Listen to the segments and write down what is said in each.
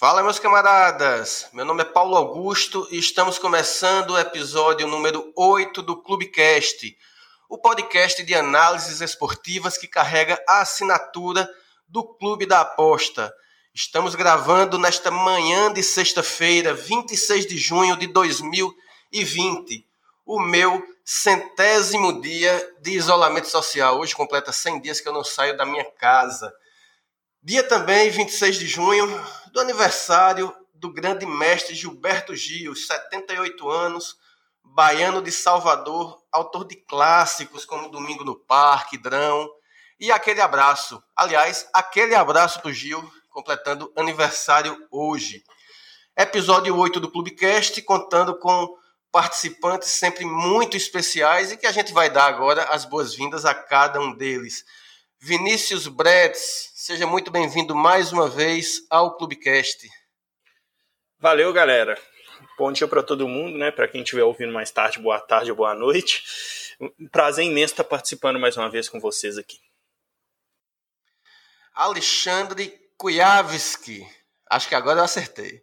Fala, meus camaradas! Meu nome é Paulo Augusto e estamos começando o episódio número 8 do Clubecast, o podcast de análises esportivas que carrega a assinatura do Clube da Aposta. Estamos gravando nesta manhã de sexta-feira, 26 de junho de 2020, o meu centésimo dia de isolamento social. Hoje completa 100 dias que eu não saio da minha casa. Dia também, 26 de junho, do aniversário do grande mestre Gilberto Gil, 78 anos, baiano de Salvador, autor de clássicos como Domingo no Parque, Drão. E aquele abraço, aliás, aquele abraço para o Gil, completando aniversário hoje. Episódio 8 do Clubecast, contando com participantes sempre muito especiais e que a gente vai dar agora as boas-vindas a cada um deles. Vinícius Bretz, seja muito bem-vindo mais uma vez ao Clubecast. Valeu, galera. Bom dia para todo mundo, né? Para quem estiver ouvindo mais tarde, boa tarde ou boa noite. Um prazer imenso estar participando mais uma vez com vocês aqui. Alexandre Kujavski. Acho que agora eu acertei.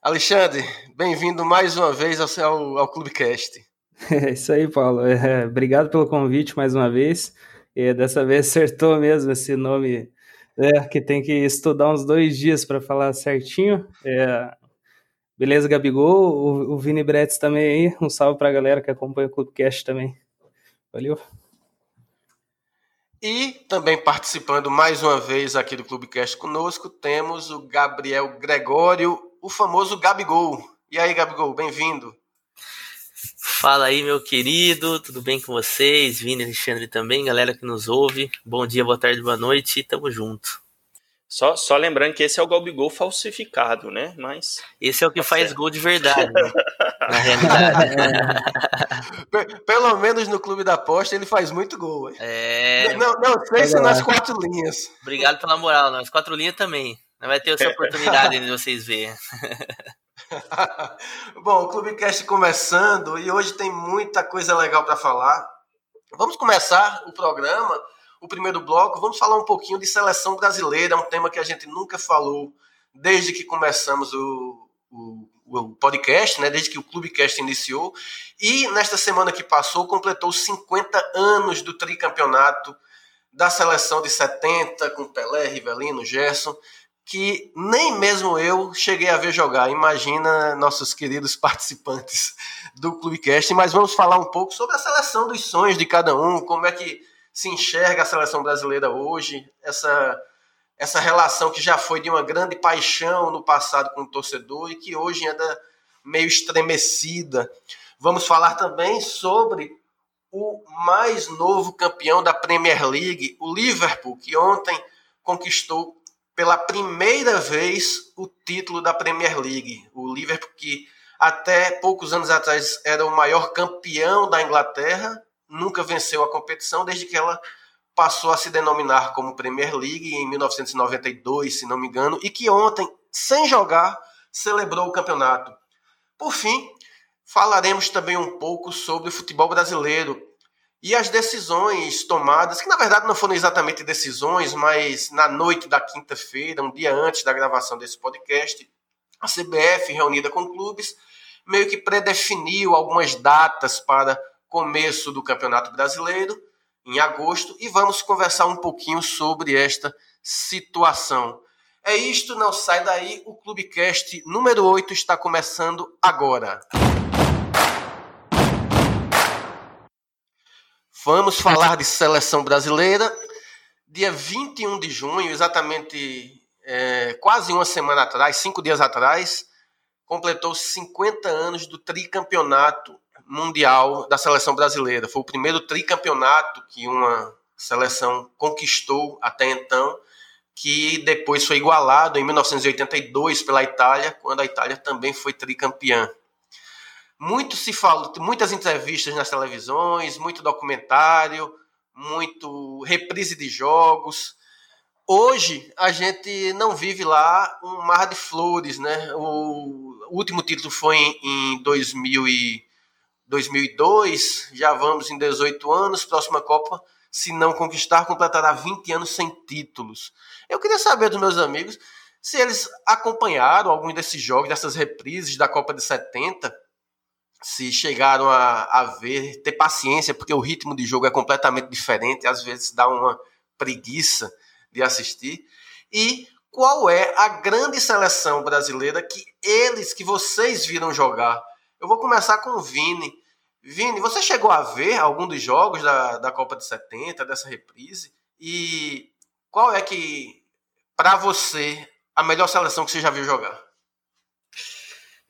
Alexandre, bem-vindo mais uma vez ao, ao, ao Clubecast. É isso aí, Paulo. É, obrigado pelo convite mais uma vez. E dessa vez acertou mesmo esse nome, é, que tem que estudar uns dois dias para falar certinho. É, beleza, Gabigol, o, o Vini Bretz também aí. Um salve para a galera que acompanha o Clubcast também. Valeu. E também participando mais uma vez aqui do Clubecast conosco, temos o Gabriel Gregório, o famoso Gabigol. E aí, Gabigol, bem-vindo. Fala aí, meu querido, tudo bem com vocês? Vini, Alexandre também, galera que nos ouve. Bom dia, boa tarde, boa noite, tamo junto. Só, só lembrando que esse é o Gabigol falsificado, né? Mas. Esse é o que tá faz certo. gol de verdade, né? Na realidade. Pelo menos no clube da aposta ele faz muito gol. É. Não, não sei se nas quatro linhas. Obrigado pela moral, nas quatro linhas também. Vai ter essa oportunidade de vocês verem. Bom, o Clubecast começando e hoje tem muita coisa legal para falar. Vamos começar o programa, o primeiro bloco. Vamos falar um pouquinho de seleção brasileira, um tema que a gente nunca falou desde que começamos o, o, o podcast, né? desde que o Clubecast iniciou. E nesta semana que passou, completou 50 anos do tricampeonato da seleção de 70, com Pelé, Rivelino, Gerson que nem mesmo eu cheguei a ver jogar. Imagina nossos queridos participantes do Clubecast, mas vamos falar um pouco sobre a seleção dos sonhos de cada um, como é que se enxerga a seleção brasileira hoje, essa essa relação que já foi de uma grande paixão no passado com o torcedor e que hoje anda meio estremecida. Vamos falar também sobre o mais novo campeão da Premier League, o Liverpool, que ontem conquistou pela primeira vez o título da Premier League. O Liverpool, que até poucos anos atrás era o maior campeão da Inglaterra, nunca venceu a competição desde que ela passou a se denominar como Premier League em 1992, se não me engano, e que ontem, sem jogar, celebrou o campeonato. Por fim, falaremos também um pouco sobre o futebol brasileiro, e as decisões tomadas, que na verdade não foram exatamente decisões, mas na noite da quinta-feira, um dia antes da gravação desse podcast, a CBF, reunida com clubes, meio que predefiniu algumas datas para começo do Campeonato Brasileiro, em agosto, e vamos conversar um pouquinho sobre esta situação. É isto, não sai daí, o Clubecast número 8 está começando agora. Vamos falar de seleção brasileira. Dia 21 de junho, exatamente é, quase uma semana atrás, cinco dias atrás, completou 50 anos do tricampeonato mundial da seleção brasileira. Foi o primeiro tricampeonato que uma seleção conquistou até então, que depois foi igualado em 1982 pela Itália, quando a Itália também foi tricampeã. Muito se falou, muitas entrevistas nas televisões, muito documentário, muito reprise de jogos. Hoje a gente não vive lá um mar de flores, né? O último título foi em 2000 e 2002, já vamos em 18 anos, próxima Copa, se não conquistar, completará 20 anos sem títulos. Eu queria saber dos meus amigos se eles acompanharam alguns desses jogos, dessas reprises da Copa de 70, se chegaram a, a ver, ter paciência, porque o ritmo de jogo é completamente diferente, às vezes dá uma preguiça de assistir. E qual é a grande seleção brasileira que eles, que vocês viram jogar? Eu vou começar com o Vini. Vini, você chegou a ver algum dos jogos da, da Copa de 70, dessa reprise? E qual é que, para você, a melhor seleção que você já viu jogar?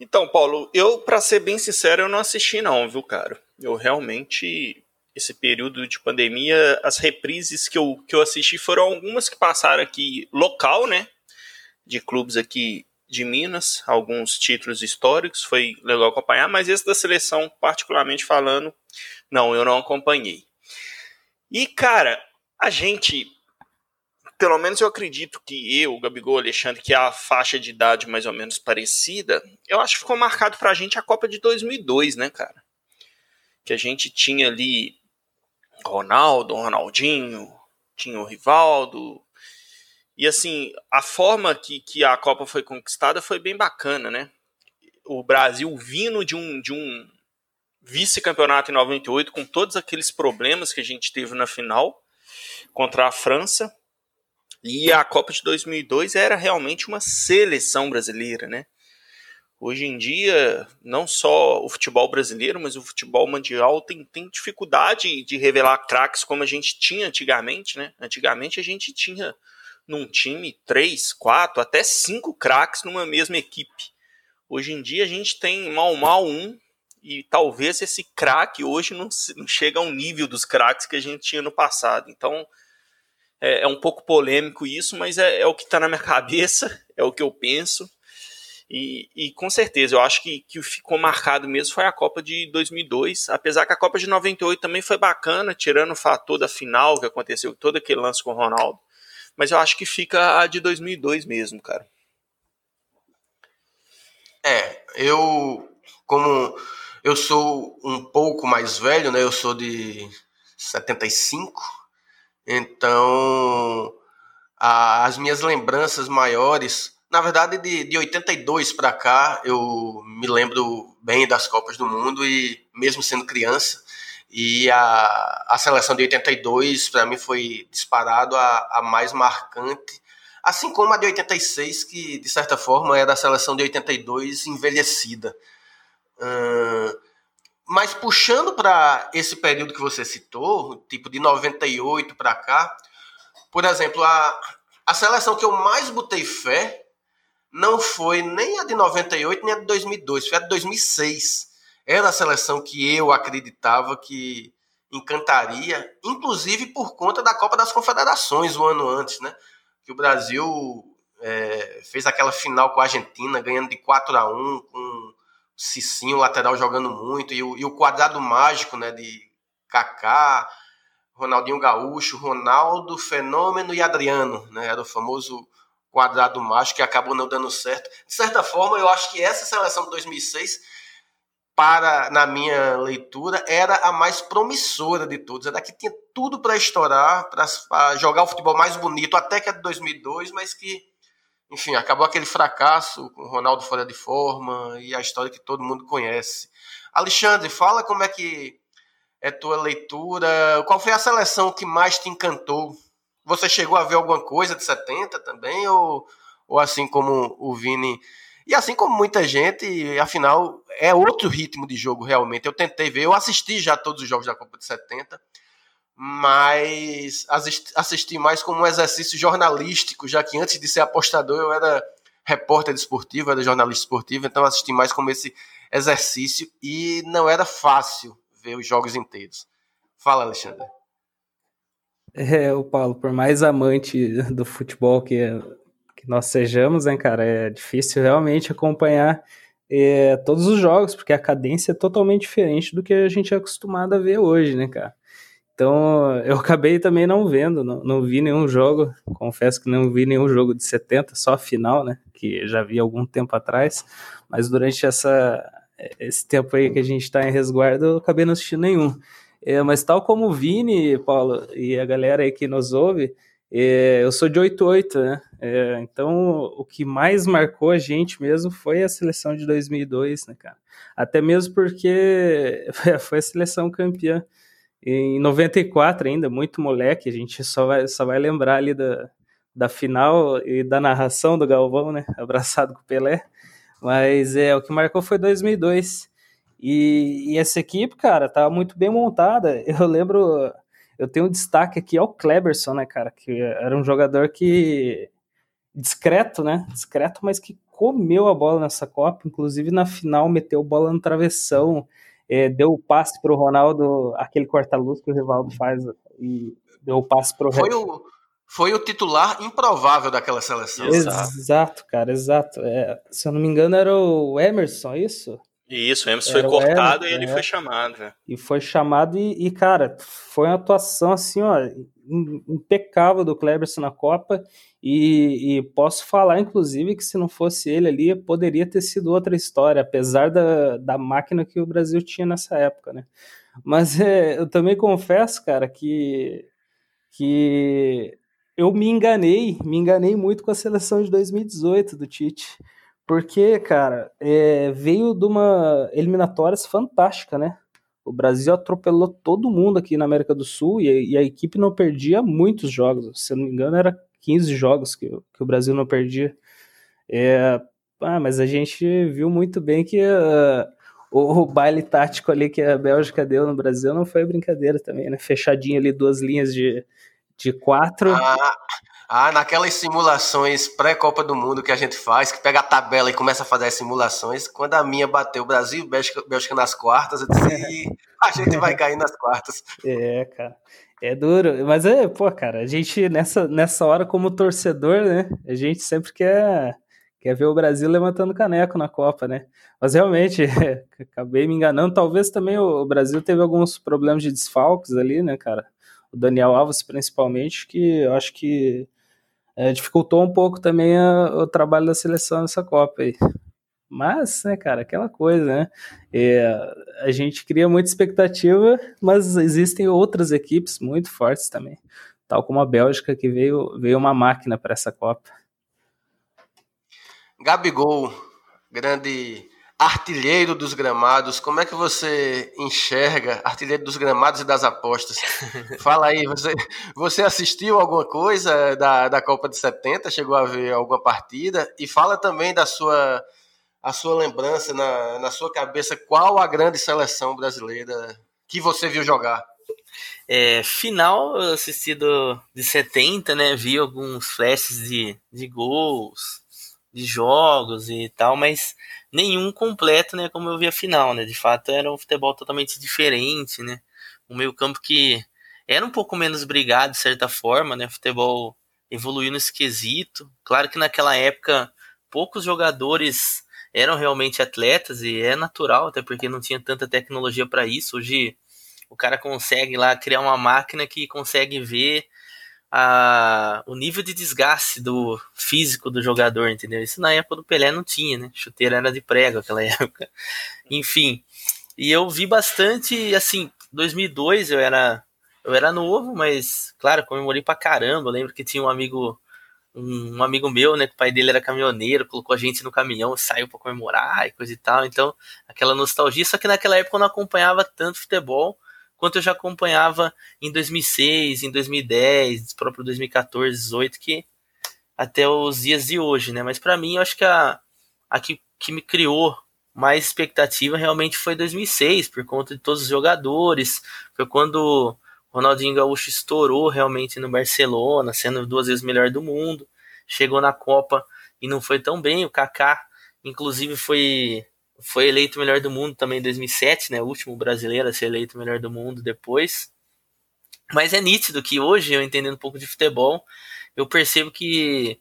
Então, Paulo, eu, para ser bem sincero, eu não assisti não, viu, cara? Eu realmente, esse período de pandemia, as reprises que eu, que eu assisti foram algumas que passaram aqui local, né? De clubes aqui de Minas, alguns títulos históricos, foi legal acompanhar, mas esse da seleção, particularmente falando, não, eu não acompanhei. E, cara, a gente pelo menos eu acredito que eu, Gabigol, Alexandre, que é a faixa de idade mais ou menos parecida, eu acho que ficou marcado pra gente a Copa de 2002, né, cara? Que a gente tinha ali Ronaldo, Ronaldinho, tinha o Rivaldo. E assim, a forma que, que a Copa foi conquistada foi bem bacana, né? O Brasil vindo de um, de um vice-campeonato em 98, com todos aqueles problemas que a gente teve na final contra a França e a Copa de 2002 era realmente uma seleção brasileira, né? Hoje em dia, não só o futebol brasileiro, mas o futebol mundial tem, tem dificuldade de revelar craques como a gente tinha antigamente, né? Antigamente a gente tinha num time três, quatro, até cinco craques numa mesma equipe. Hoje em dia a gente tem mal mal um e talvez esse craque hoje não, não chega ao nível dos craques que a gente tinha no passado. Então, é, é um pouco polêmico isso, mas é, é o que está na minha cabeça, é o que eu penso. E, e, com certeza, eu acho que, que ficou marcado mesmo foi a Copa de 2002, apesar que a Copa de 98 também foi bacana, tirando o fator da final que aconteceu, todo aquele lance com o Ronaldo. Mas eu acho que fica a de 2002 mesmo, cara. É, eu, como eu sou um pouco mais velho, né? Eu sou de 75, então, a, as minhas lembranças maiores, na verdade, de, de 82 para cá, eu me lembro bem das Copas do Mundo e mesmo sendo criança. E a, a seleção de 82, para mim, foi disparado a, a mais marcante. Assim como a de 86, que de certa forma era a seleção de 82 envelhecida. Hum, mas puxando para esse período que você citou, tipo de 98 para cá, por exemplo, a, a seleção que eu mais botei fé não foi nem a de 98 nem a de 2002, foi a de 2006. Era a seleção que eu acreditava que encantaria, inclusive por conta da Copa das Confederações um ano antes, né? Que o Brasil é, fez aquela final com a Argentina, ganhando de 4 a 1 com Cicinho, lateral, jogando muito, e o, e o quadrado mágico né, de Kaká, Ronaldinho Gaúcho, Ronaldo, Fenômeno e Adriano. Né, era o famoso quadrado mágico que acabou não dando certo. De certa forma, eu acho que essa seleção de 2006, para na minha leitura, era a mais promissora de todas. Era a que tinha tudo para estourar, para jogar o futebol mais bonito, até que a de 2002, mas que enfim, acabou aquele fracasso com o Ronaldo fora de forma e a história que todo mundo conhece. Alexandre, fala como é que é tua leitura. Qual foi a seleção que mais te encantou? Você chegou a ver alguma coisa de 70 também? Ou, ou assim como o Vini. E assim como muita gente, afinal, é outro ritmo de jogo realmente. Eu tentei ver, eu assisti já todos os jogos da Copa de 70 mas assisti mais como um exercício jornalístico, já que antes de ser apostador eu era repórter esportivo, era jornalista esportivo, então assisti mais como esse exercício e não era fácil ver os jogos inteiros. Fala, Alexandre. É, o Paulo, por mais amante do futebol que, que nós sejamos, né, cara, é difícil realmente acompanhar é, todos os jogos, porque a cadência é totalmente diferente do que a gente é acostumado a ver hoje, né, cara? Então eu acabei também não vendo, não, não vi nenhum jogo, confesso que não vi nenhum jogo de 70, só a final, né? Que já vi algum tempo atrás, mas durante essa, esse tempo aí que a gente está em resguardo, eu acabei não assistindo nenhum. É, mas tal como o Vini, Paulo, e a galera aí que nos ouve, É, eu sou de 88, né? É, então, o que mais marcou a gente mesmo foi a seleção de 2002, né, cara? Até mesmo porque foi a seleção campeã. Em 94 ainda, muito moleque, a gente só vai, só vai lembrar ali da, da final e da narração do Galvão, né? Abraçado com o Pelé. Mas é, o que marcou foi 2002. E, e essa equipe, cara, tá muito bem montada. Eu lembro eu tenho um destaque aqui ao Kleberson, né, cara, que era um jogador que discreto, né, discreto, mas que comeu a bola nessa Copa, inclusive na final meteu bola no travessão, é, deu o passe para o Ronaldo, aquele corta-luz que o Rivaldo faz, e deu o passe para o... Foi o, foi o titular improvável daquela seleção. Exato, cara, exato. É, se eu não me engano era o Emerson, é isso? Isso, o Emerson foi cortado e ele é. foi chamado. Né? E foi chamado e, e, cara, foi uma atuação assim, ó, impecável do Kleberson na Copa. E, e, posso falar, inclusive, que se não fosse ele ali, poderia ter sido outra história, apesar da, da máquina que o Brasil tinha nessa época, né? Mas é, eu também confesso, cara, que, que eu me enganei, me enganei muito com a seleção de 2018 do Tite. Porque, cara, é, veio de uma eliminatórias fantástica, né? O Brasil atropelou todo mundo aqui na América do Sul e, e, a equipe não perdia muitos jogos. Se eu não me engano, era 15 jogos que, que o Brasil não perdia. É, ah, mas a gente viu muito bem que uh, o, baile tático ali que a Bélgica deu no Brasil não foi brincadeira também, né? Fechadinho ali, duas linhas de, de quatro. Ah, ah, naquelas simulações pré-Copa do Mundo que a gente faz, que pega a tabela e começa a fazer as simulações, quando a minha bateu Brasil e Bélgica, Bélgica nas quartas, eu disse, a gente vai cair nas quartas. É, cara. É duro, mas é, pô, cara, a gente nessa, nessa hora como torcedor, né, a gente sempre quer, quer ver o Brasil levantando caneco na Copa, né? Mas realmente, acabei me enganando, talvez também o Brasil teve alguns problemas de desfalques ali, né, cara? O Daniel Alves principalmente, que eu acho que é, dificultou um pouco também a, o trabalho da seleção nessa Copa aí. Mas, né, cara, aquela coisa, né? É, a gente cria muita expectativa, mas existem outras equipes muito fortes também, tal como a Bélgica, que veio, veio uma máquina para essa Copa. Gabigol, grande artilheiro dos gramados, como é que você enxerga artilheiro dos gramados e das apostas? Fala aí, você, você assistiu alguma coisa da, da Copa de 70? Chegou a ver alguma partida? E fala também da sua, a sua lembrança, na, na sua cabeça, qual a grande seleção brasileira que você viu jogar? É, final assistido de 70, né? Vi alguns flashes de, de gols, de jogos e tal, mas nenhum completo, né, como eu vi a final, né? De fato, era um futebol totalmente diferente, né? Um meio-campo que era um pouco menos brigado de certa forma, né? O futebol evoluiu no esquisito. Claro que naquela época poucos jogadores eram realmente atletas e é natural, até porque não tinha tanta tecnologia para isso. Hoje o cara consegue lá criar uma máquina que consegue ver a, o nível de desgaste do físico do jogador, entendeu? Isso na época do Pelé não tinha, né? Chuteira era de prego naquela época. Enfim, e eu vi bastante, assim, 2002 eu era eu era novo, mas claro, comemorei pra caramba. Eu lembro que tinha um amigo um, um amigo meu, né, que o pai dele era caminhoneiro, colocou a gente no caminhão, saiu para comemorar e coisa e tal. Então, aquela nostalgia, só que naquela época eu não acompanhava tanto futebol quanto eu já acompanhava em 2006, em 2010, próprio 2014, 2018, que até os dias de hoje, né? Mas para mim, eu acho que a, a que, que me criou mais expectativa realmente foi 2006, por conta de todos os jogadores. Foi quando Ronaldinho Gaúcho estourou realmente no Barcelona, sendo duas vezes melhor do mundo. Chegou na Copa e não foi tão bem. O Kaká, inclusive, foi foi eleito melhor do mundo também em 2007, né? O último brasileiro a ser eleito melhor do mundo depois. Mas é nítido que hoje, eu entendendo um pouco de futebol, eu percebo que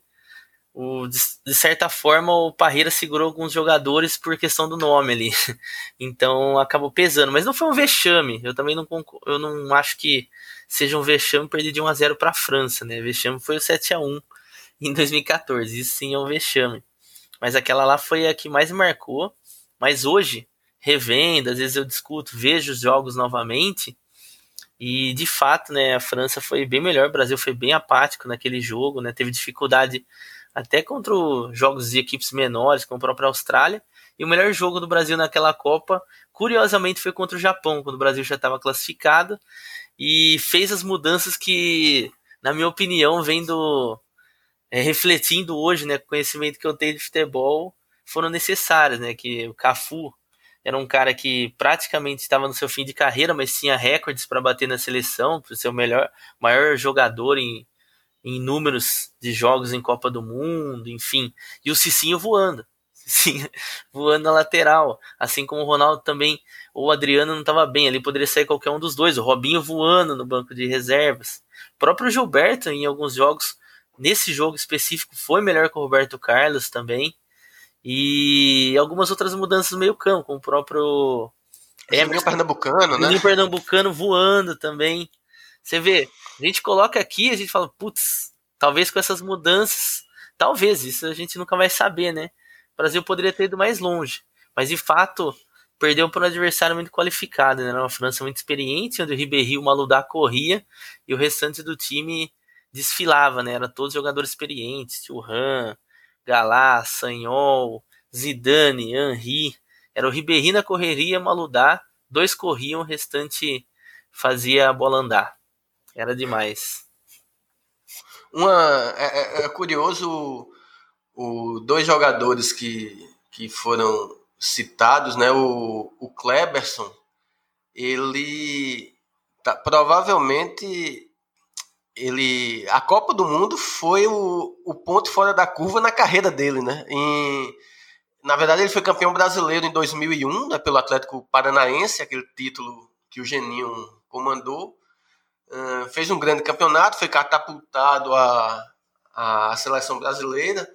o, de, certa forma o Parreira segurou alguns jogadores por questão do nome ali. Então acabou pesando. Mas não foi um vexame. Eu também não, eu não acho que seja um vexame perder de 1 a 0 para a França, né? Vexame foi o 7 a 1 em 2014. Isso sim é um vexame. Mas aquela lá foi a que mais marcou. Mas hoje, revendo, às vezes eu discuto, vejo os jogos novamente E de fato, né, a França foi bem melhor, o Brasil foi bem apático naquele jogo, né, teve dificuldade até contra jogos de equipes menores, como a própria Austrália. E o melhor jogo do Brasil naquela Copa, curiosamente, foi contra o Japão, quando o Brasil já estava classificado e fez as mudanças que, na minha opinião, vendo é, refletindo hoje, né, o conhecimento que eu tenho de futebol, foram necessárias, né, que o Cafu era um cara que praticamente estava no seu fim de carreira, mas tinha recordes para bater na seleção, para ser o melhor, maior jogador em, em números de jogos em Copa do Mundo, enfim. E o Cicinho voando. Cicinho voando na lateral. Assim como o Ronaldo também, ou o Adriano não estava bem, ali poderia sair qualquer um dos dois. O Robinho voando no banco de reservas. O próprio Gilberto, em alguns jogos, nesse jogo específico, foi melhor que o Roberto Carlos também. E algumas outras mudanças no meio campo, com o próprio Emerson Pernambucano, né? O Pernambucano voando também. Você vê, a gente coloca aqui, a gente fala, putz, talvez com essas mudanças, talvez, isso a gente nunca vai saber, né? O Brasil poderia ter ido mais longe, mas de fato perdeu para um adversário muito qualificado, né? Era uma França muito experiente, onde o Ribéry e o Maludá corria e o restante do time desfilava, né? Era todos jogadores experientes, Thuram, Galá, Sanhol, Zidane, Henri. Era o Ribéry na correria, Maludá, dois corriam, o restante fazia a bola andar. Era demais. Uma, é, é, é curioso o, dois jogadores que, que foram citados, né? O, o Kleberson, ele tá, provavelmente ele a Copa do Mundo foi o, o ponto fora da curva na carreira dele, né? Em, na verdade, ele foi campeão brasileiro em 2001, né, pelo Atlético Paranaense, aquele título que o Geninho comandou. Uh, fez um grande campeonato, foi catapultado à, à seleção brasileira.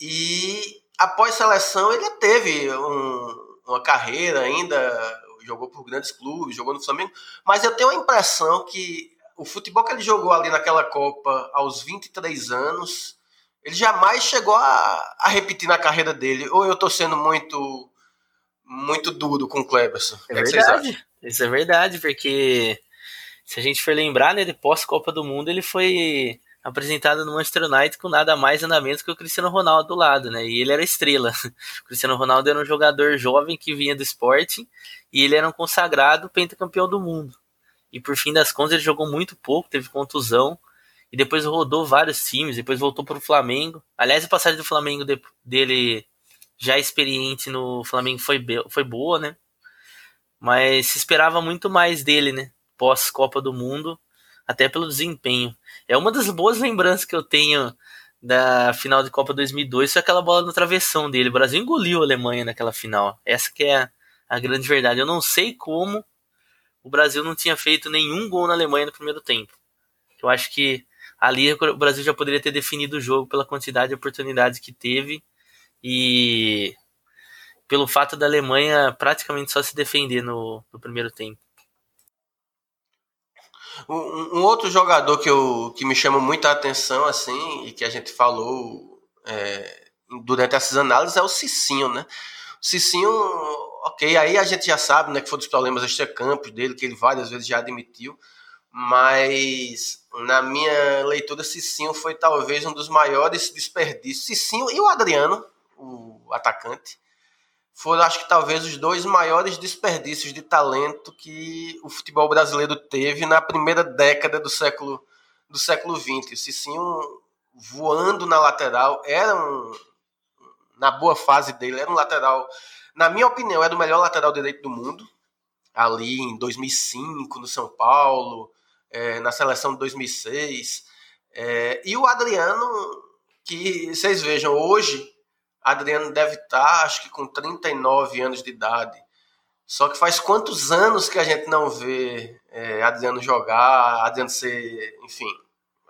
E após seleção, ele teve um, uma carreira ainda, jogou por grandes clubes, jogou no Flamengo. Mas eu tenho a impressão que o futebol que ele jogou ali naquela Copa aos 23 anos, ele jamais chegou a, a repetir na carreira dele. Ou eu estou sendo muito muito duro com o Cleberson. É, é verdade. Isso é verdade, porque se a gente for lembrar, né, de pós-Copa do Mundo, ele foi apresentado no Manchester United com nada mais nada menos que o Cristiano Ronaldo do lado, né? E ele era estrela. O Cristiano Ronaldo era um jogador jovem que vinha do esporte e ele era um consagrado pentacampeão do mundo e por fim das contas ele jogou muito pouco, teve contusão e depois rodou vários times, depois voltou para o Flamengo. Aliás, a passagem do Flamengo de, dele já experiente no Flamengo foi, foi boa, né? Mas se esperava muito mais dele, né? Pós Copa do Mundo, até pelo desempenho. É uma das boas lembranças que eu tenho da final de Copa 2002 foi aquela bola no travessão dele. O Brasil engoliu a Alemanha naquela final. Essa que é a, a grande verdade. Eu não sei como o Brasil não tinha feito nenhum gol na Alemanha no primeiro tempo. Eu acho que ali o Brasil já poderia ter definido o jogo pela quantidade de oportunidades que teve e pelo fato da Alemanha praticamente só se defender no, no primeiro tempo. Um, um, outro jogador que, eu, que me chama muita atenção, assim, e que a gente falou é, durante essas análises é o Cicinho, né? O Cicinho ok, aí a gente já sabe né, que foi dos problemas extra-campos dele, que ele várias vezes já admitiu, mas na minha leitura, Cicinho foi talvez um dos maiores desperdícios. Cicinho e o Adriano, o atacante, foram, acho que talvez, os dois maiores desperdícios de talento que o futebol brasileiro teve na primeira década do século do século XX. O Cicinho voando na lateral, era um, na boa fase dele, era um lateral na minha opinião, é do melhor lateral direito do mundo. Ali em 2005, no São Paulo, é, na seleção de 2006. É, e o Adriano, que vocês vejam, hoje, Adriano deve estar, acho que com 39 anos de idade. Só que faz quantos anos que a gente não vê é, Adriano jogar, Adriano ser, enfim,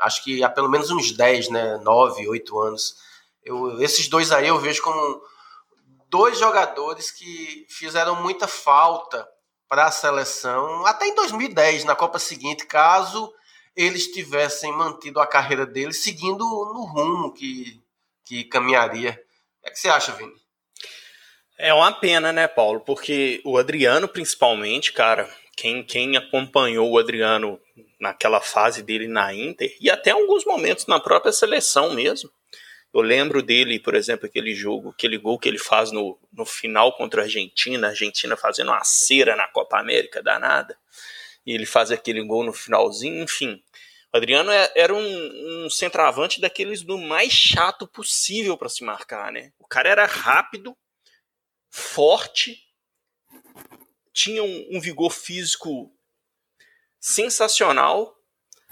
acho que há pelo menos uns 10, né, 9, 8 anos. Eu, esses dois aí eu vejo como dois jogadores que fizeram muita falta para a seleção, até em 2010, na Copa seguinte, caso eles tivessem mantido a carreira deles seguindo no rumo que, que caminharia. O é que você acha, Vini? É uma pena, né, Paulo? Porque o Adriano, principalmente, cara, quem, quem acompanhou o Adriano naquela fase dele na Inter e até alguns momentos na própria seleção mesmo. Eu lembro dele, por exemplo, aquele jogo, aquele gol que ele faz no, no final contra a Argentina, a Argentina fazendo uma cera na Copa América danada, e ele faz aquele gol no finalzinho, enfim. O Adriano é, era um, um centroavante daqueles do mais chato possível para se marcar, né? O cara era rápido, forte, tinha um, um vigor físico sensacional.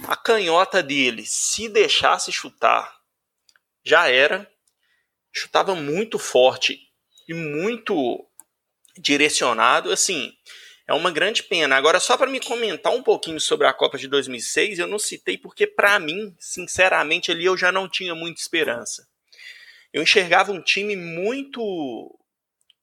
A canhota dele, se deixasse chutar, já era. Chutava muito forte e muito direcionado. Assim, é uma grande pena. Agora, só para me comentar um pouquinho sobre a Copa de 2006, eu não citei porque, para mim, sinceramente, ali eu já não tinha muita esperança. Eu enxergava um time muito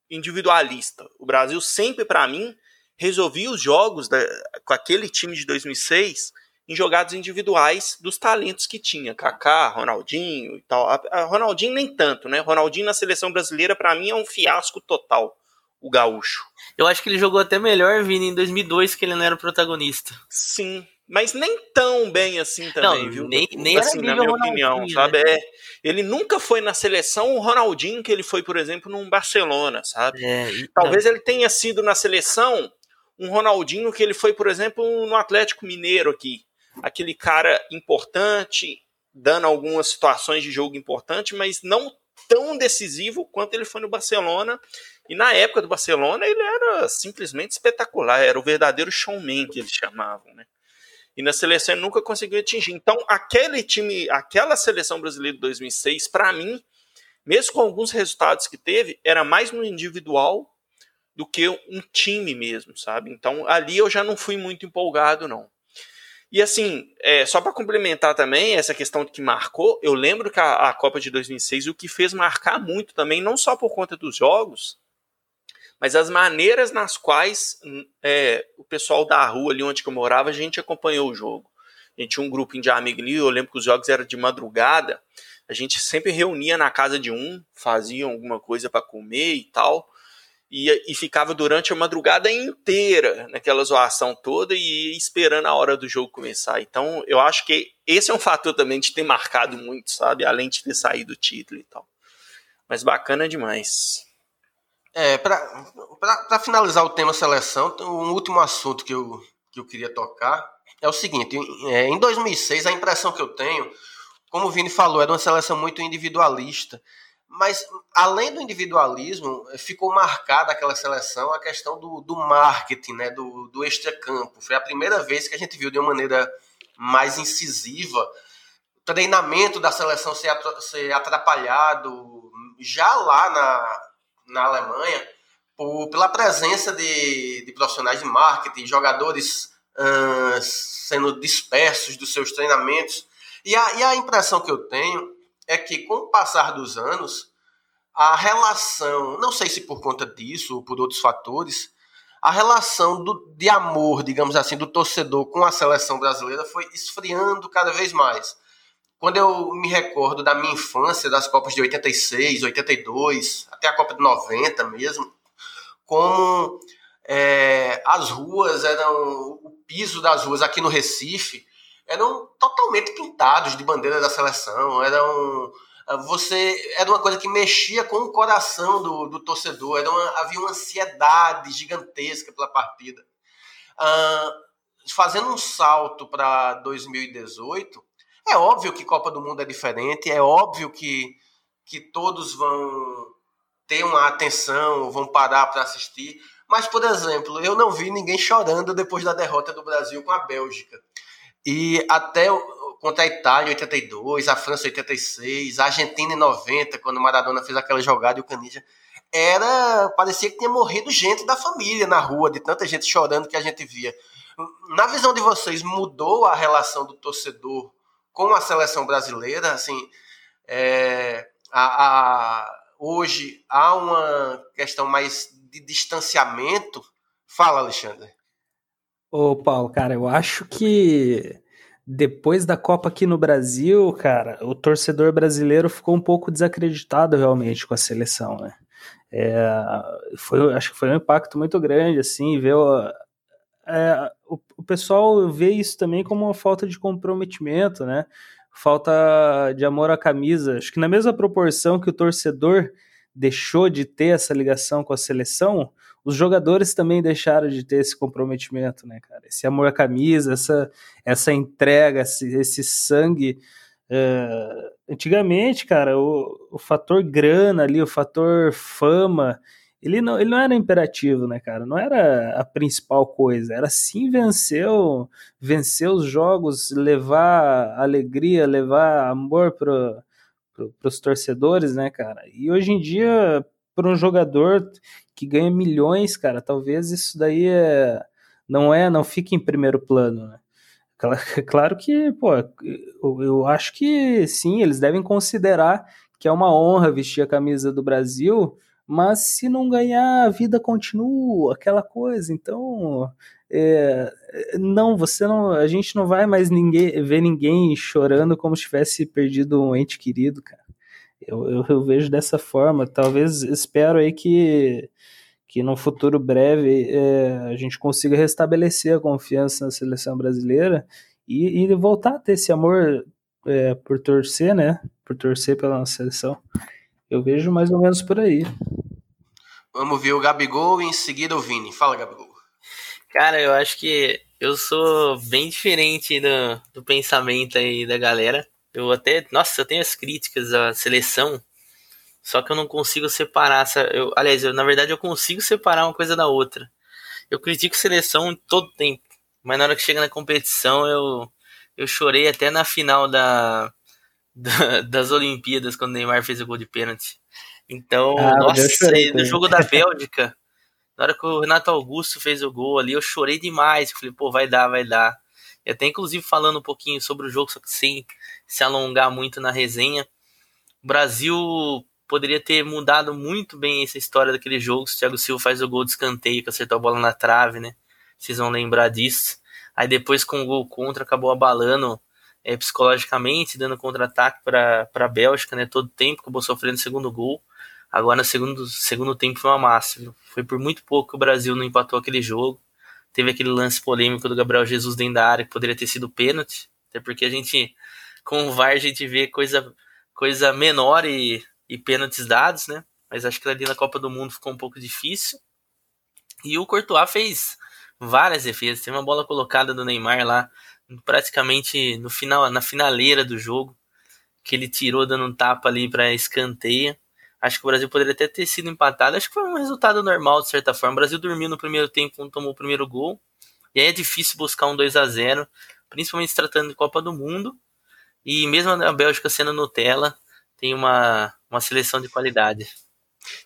individualista. O Brasil sempre, para mim, resolvia os jogos da, com aquele time de 2006 em jogadas individuais dos talentos que tinha, Kaká, Ronaldinho e tal. A, a Ronaldinho nem tanto, né? Ronaldinho na seleção brasileira para mim é um fiasco total, o gaúcho. Eu acho que ele jogou até melhor Vini em 2002 que ele não era o protagonista. Sim, mas nem tão bem assim também, não, viu? Nem, nem assim, na minha opinião, né? sabe? É, ele nunca foi na seleção o Ronaldinho que ele foi, por exemplo, num Barcelona, sabe? É, Talvez ele tenha sido na seleção um Ronaldinho que ele foi, por exemplo, no Atlético Mineiro aqui. Aquele cara importante, dando algumas situações de jogo importante, mas não tão decisivo quanto ele foi no Barcelona. E na época do Barcelona ele era simplesmente espetacular, era o verdadeiro showman que eles chamavam, né? E na seleção ele nunca conseguiu atingir. Então, aquele time, aquela seleção brasileira de 2006, para mim, mesmo com alguns resultados que teve, era mais no individual do que um time mesmo, sabe? Então ali eu já não fui muito empolgado, não. E assim, é, só para complementar também essa questão que marcou, eu lembro que a, a, Copa de 2006 o que fez marcar muito também, não só por conta dos jogos, mas as maneiras nas quais hum, é, o pessoal da rua ali onde eu morava, a gente acompanhou o jogo. A gente tinha um grupinho de amigos eu lembro que os jogos eram de madrugada, a gente sempre reunia na casa de um, fazia alguma coisa para comer e tal e, e ficava durante a madrugada inteira naquela zoação toda e esperando a hora do jogo começar. Então, eu acho que esse é um fator também de ter marcado muito, sabe? Além de ter saído o título e tal. Mas bacana demais. É, para finalizar o tema seleção, um último assunto que eu, que eu queria tocar é o seguinte: é, em 2006, a impressão que eu tenho, como o Vini falou, era uma seleção muito individualista. Mas, além do individualismo, ficou marcada aquela seleção a questão do, do marketing, né, do, do extra-campo. Foi a primeira vez que a gente viu de uma maneira mais incisiva treinamento da seleção ser, atrapalhado já lá na, na Alemanha por, pela presença de, de profissionais de marketing, jogadores sendo dispersos dos seus treinamentos. E a, e a impressão que eu tenho é que, com o passar dos anos, a relação, não sei se por conta disso ou por outros fatores, a relação do, de amor, digamos assim, do torcedor com a seleção brasileira foi esfriando cada vez mais. Quando eu me recordo da minha infância, das Copas de 86, 82, até a Copa de 90 mesmo, como é, as ruas eram, o piso das ruas aqui no Recife eram totalmente pintados de bandeira da seleção, eram você era uma coisa que mexia com o coração do, do torcedor, era uma, havia uma ansiedade gigantesca pela partida. Ah, fazendo um salto para 2018, é óbvio que Copa do Mundo é diferente, é óbvio que, que todos vão ter uma atenção, vão parar para assistir. Mas, por exemplo, eu não vi ninguém chorando depois da derrota do Brasil com a Bélgica. E até contra a Itália em 82, a França em 86, a Argentina em 90, quando o Maradona fez aquela jogada e o Canija. Era. parecia que tinha morrido gente da família na rua, de tanta gente chorando que a gente via. Na visão de vocês, mudou a relação do torcedor com a seleção brasileira? Assim, é, a, a, hoje há uma questão mais de distanciamento? Fala, Alexandre. Ô, Paulo, cara, eu acho que depois da Copa aqui no Brasil, cara, o torcedor brasileiro ficou um pouco desacreditado realmente com a seleção, né? É, foi, acho que foi um impacto muito grande, assim, ver é, o, o, pessoal vê isso também como uma falta de comprometimento, né? Falta de amor à camisa. Acho que na mesma proporção que o torcedor deixou de ter essa ligação com a seleção, os jogadores também deixaram de ter esse comprometimento, né, cara? Esse amor à camisa, essa, essa entrega, esse, esse sangue. É, antigamente, cara, o, o fator grana ali, o fator fama, ele não, ele não era imperativo, né, cara? Não era a principal coisa. Era sim vencer, vencer os jogos, levar alegria, levar amor para pro, os torcedores, né, cara? E hoje em dia, para um jogador que ganha milhões, cara, talvez isso daí é, não é, não fique em primeiro plano, né? Claro que, pô, eu, acho que sim, eles devem considerar que é uma honra vestir a camisa do Brasil, mas se não ganhar, a vida continua, aquela coisa. Então, é, não, você não, a gente não vai mais ninguém ver ninguém chorando como se tivesse perdido um ente querido, cara. Eu, eu, eu, vejo dessa forma. Talvez espero aí que, que no futuro breve é, a gente consiga restabelecer a confiança na seleção brasileira e, e voltar a ter esse amor é, por torcer, né? Por torcer pela nossa seleção. Eu vejo mais ou menos por aí. Vamos ver o Gabigol e em seguida o Vini. Fala, Gabigol. Cara, eu acho que eu sou bem diferente do, do pensamento aí da galera. Eu até, nossa, eu tenho as críticas à seleção, só que eu não consigo separar. Eu, aliás, eu, na verdade, eu consigo separar uma coisa da outra. Eu critico seleção todo tempo, mas na hora que chega na competição, eu, eu chorei até na final da, da, das Olimpíadas, quando o Neymar fez o gol de pênalti. Então, ah, nossa, no jogo da Bélgica, na hora que o Renato Augusto fez o gol ali, eu chorei demais. Eu falei, pô, vai dar, vai dar. E até inclusive falando um pouquinho sobre o jogo, só que sem se alongar muito na resenha. O Brasil poderia ter mudado muito bem essa história daquele jogo se o Thiago Silva faz o gol de escanteio, que acertou a bola na trave, né? Vocês vão lembrar disso. Aí depois com o gol contra acabou abalando é, psicologicamente, dando contra-ataque para a Bélgica, né? Todo tempo, acabou sofrendo o segundo gol. Agora no segundo, segundo tempo foi uma máxima. Foi por muito pouco que o Brasil não empatou aquele jogo. Teve aquele lance polêmico do Gabriel Jesus dentro da área que poderia ter sido pênalti. Até porque a gente, com o VAR, a gente vê coisa, coisa menor e, e pênaltis dados, né? Mas acho que ali na Copa do Mundo ficou um pouco difícil. E o Courtois fez várias defesas. Tem uma bola colocada do Neymar lá praticamente no final, na finaleira do jogo, que ele tirou dando um tapa ali para escanteia. Acho que o Brasil poderia até ter sido empatado. Acho que foi um resultado normal, de certa forma. O Brasil dormiu no primeiro tempo quando tomou o primeiro gol. E aí é difícil buscar um 2 a 0 principalmente se tratando de Copa do Mundo. E mesmo a Bélgica sendo Nutella, tem uma, uma seleção de qualidade.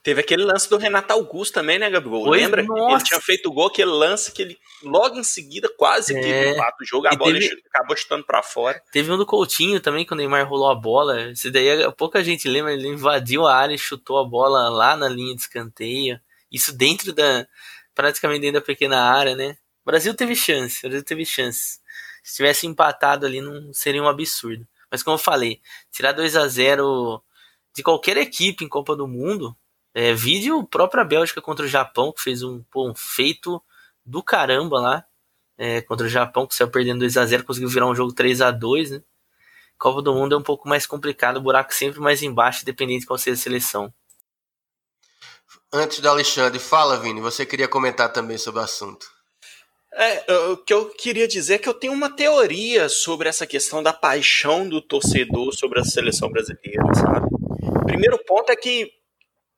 Teve aquele lance do Renato Augusto também, né, Gabigol? Pois Lembra? Nossa. Ele tinha feito o gol, aquele lance que ele logo em seguida quase é. que empata o jogo, a e bola teve... acabou chutando para fora. Teve um do Coutinho também, quando o Neymar rolou a bola. Esse daí pouca gente lembra, ele invadiu a área e chutou a bola lá na linha de escanteio. Isso dentro da. praticamente dentro da pequena área, né? O Brasil teve chance, o Brasil teve chance. Se tivesse empatado ali, não seria um absurdo. Mas como eu falei, tirar 2 a 0 de qualquer equipe em Copa do Mundo é, vídeo própria Bélgica contra o Japão, que fez um, pô, um feito do caramba lá. É, contra o Japão, que saiu perdendo 2 a 0 conseguiu virar um jogo 3 a 2 né? Copa do Mundo é um pouco mais complicado, o buraco sempre mais embaixo, dependendo de qual seja a seleção. Antes do Alexandre, fala, Vini, você queria comentar também sobre o assunto. É, o que eu queria dizer é que eu tenho uma teoria sobre essa questão da paixão do torcedor sobre a seleção brasileira, sabe? Primeiro ponto é que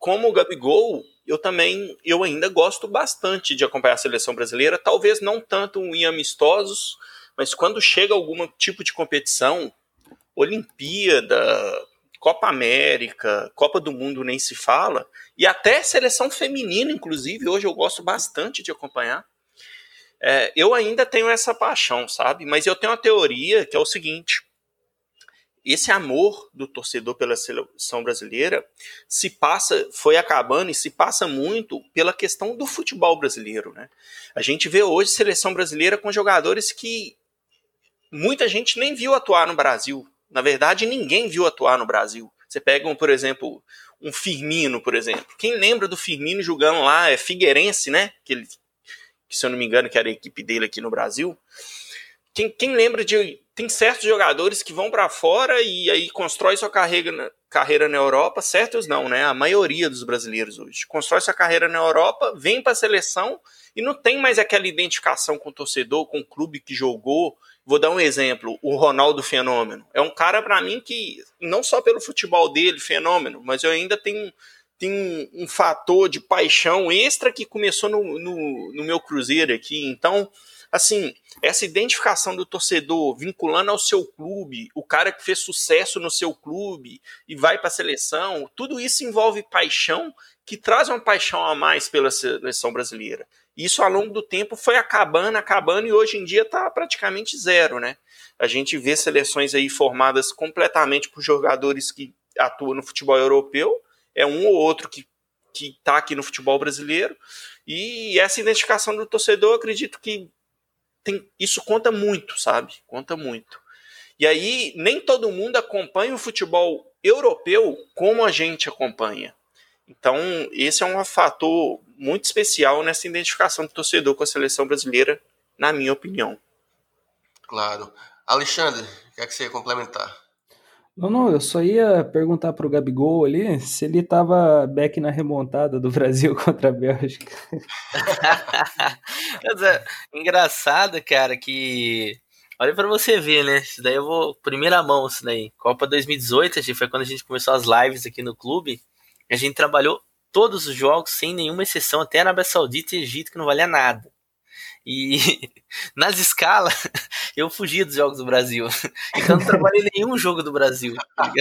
como o Gabigol, eu também, eu ainda gosto bastante de acompanhar a seleção brasileira, talvez não tanto em amistosos, mas quando chega algum tipo de competição, Olimpíada, Copa América, Copa do Mundo nem se fala, e até seleção feminina, inclusive, hoje eu gosto bastante de acompanhar. É, eu ainda tenho essa paixão, sabe? Mas eu tenho uma teoria que é o seguinte: esse amor do torcedor pela seleção brasileira se passa, foi acabando e se passa muito pela questão do futebol brasileiro, né? A gente vê hoje seleção brasileira com jogadores que muita gente nem viu atuar no Brasil. Na verdade, ninguém viu atuar no Brasil. Você pega, um, por exemplo, um Firmino, por exemplo. Quem lembra do Firmino jogando lá é Figueirense, né? Que ele que se eu não me engano, que era a equipe dele aqui no Brasil. Quem, quem lembra de. Tem certos jogadores que vão para fora e aí constrói sua carreira, carreira na Europa, certos não, né? A maioria dos brasileiros hoje. Constrói sua carreira na Europa, vem para a seleção e não tem mais aquela identificação com o torcedor, com o clube que jogou. Vou dar um exemplo, o Ronaldo Fenômeno. É um cara para mim que, não só pelo futebol dele, fenômeno, mas eu ainda tenho, tenho um, fator de paixão extra que começou no, no, no meu Cruzeiro aqui. Então, assim, essa identificação do torcedor vinculando ao seu clube, o cara que fez sucesso no seu clube e vai para a seleção, tudo isso envolve paixão que traz uma paixão a mais pela seleção brasileira. Isso ao longo do tempo foi acabando, acabando e hoje em dia está praticamente zero, né? A gente vê seleções aí formadas completamente por jogadores que atuam no futebol europeu, é um ou outro que que está aqui no futebol brasileiro e essa identificação do torcedor, acredito que tem, isso conta muito, sabe? Conta muito. E aí, nem todo mundo acompanha o futebol europeu como a gente acompanha. Então, esse é um fator muito especial nessa identificação do torcedor com a seleção brasileira, na minha opinião. Claro. Alexandre, o que é que você ia complementar? Não, não, eu só ia perguntar pro Gabigol ali se ele tava back na remontada do Brasil contra a Bélgica. É engraçado, cara, que. Olha para você ver, né? Isso daí eu vou. Primeira mão, isso daí. Copa 2018, foi quando a gente começou as lives aqui no clube. A gente trabalhou todos os jogos, sem nenhuma exceção, até Arábia Saudita e Egito, que não valia nada. E nas escalas, eu fugia dos jogos do Brasil. Então não trabalhei nenhum jogo do Brasil. Tá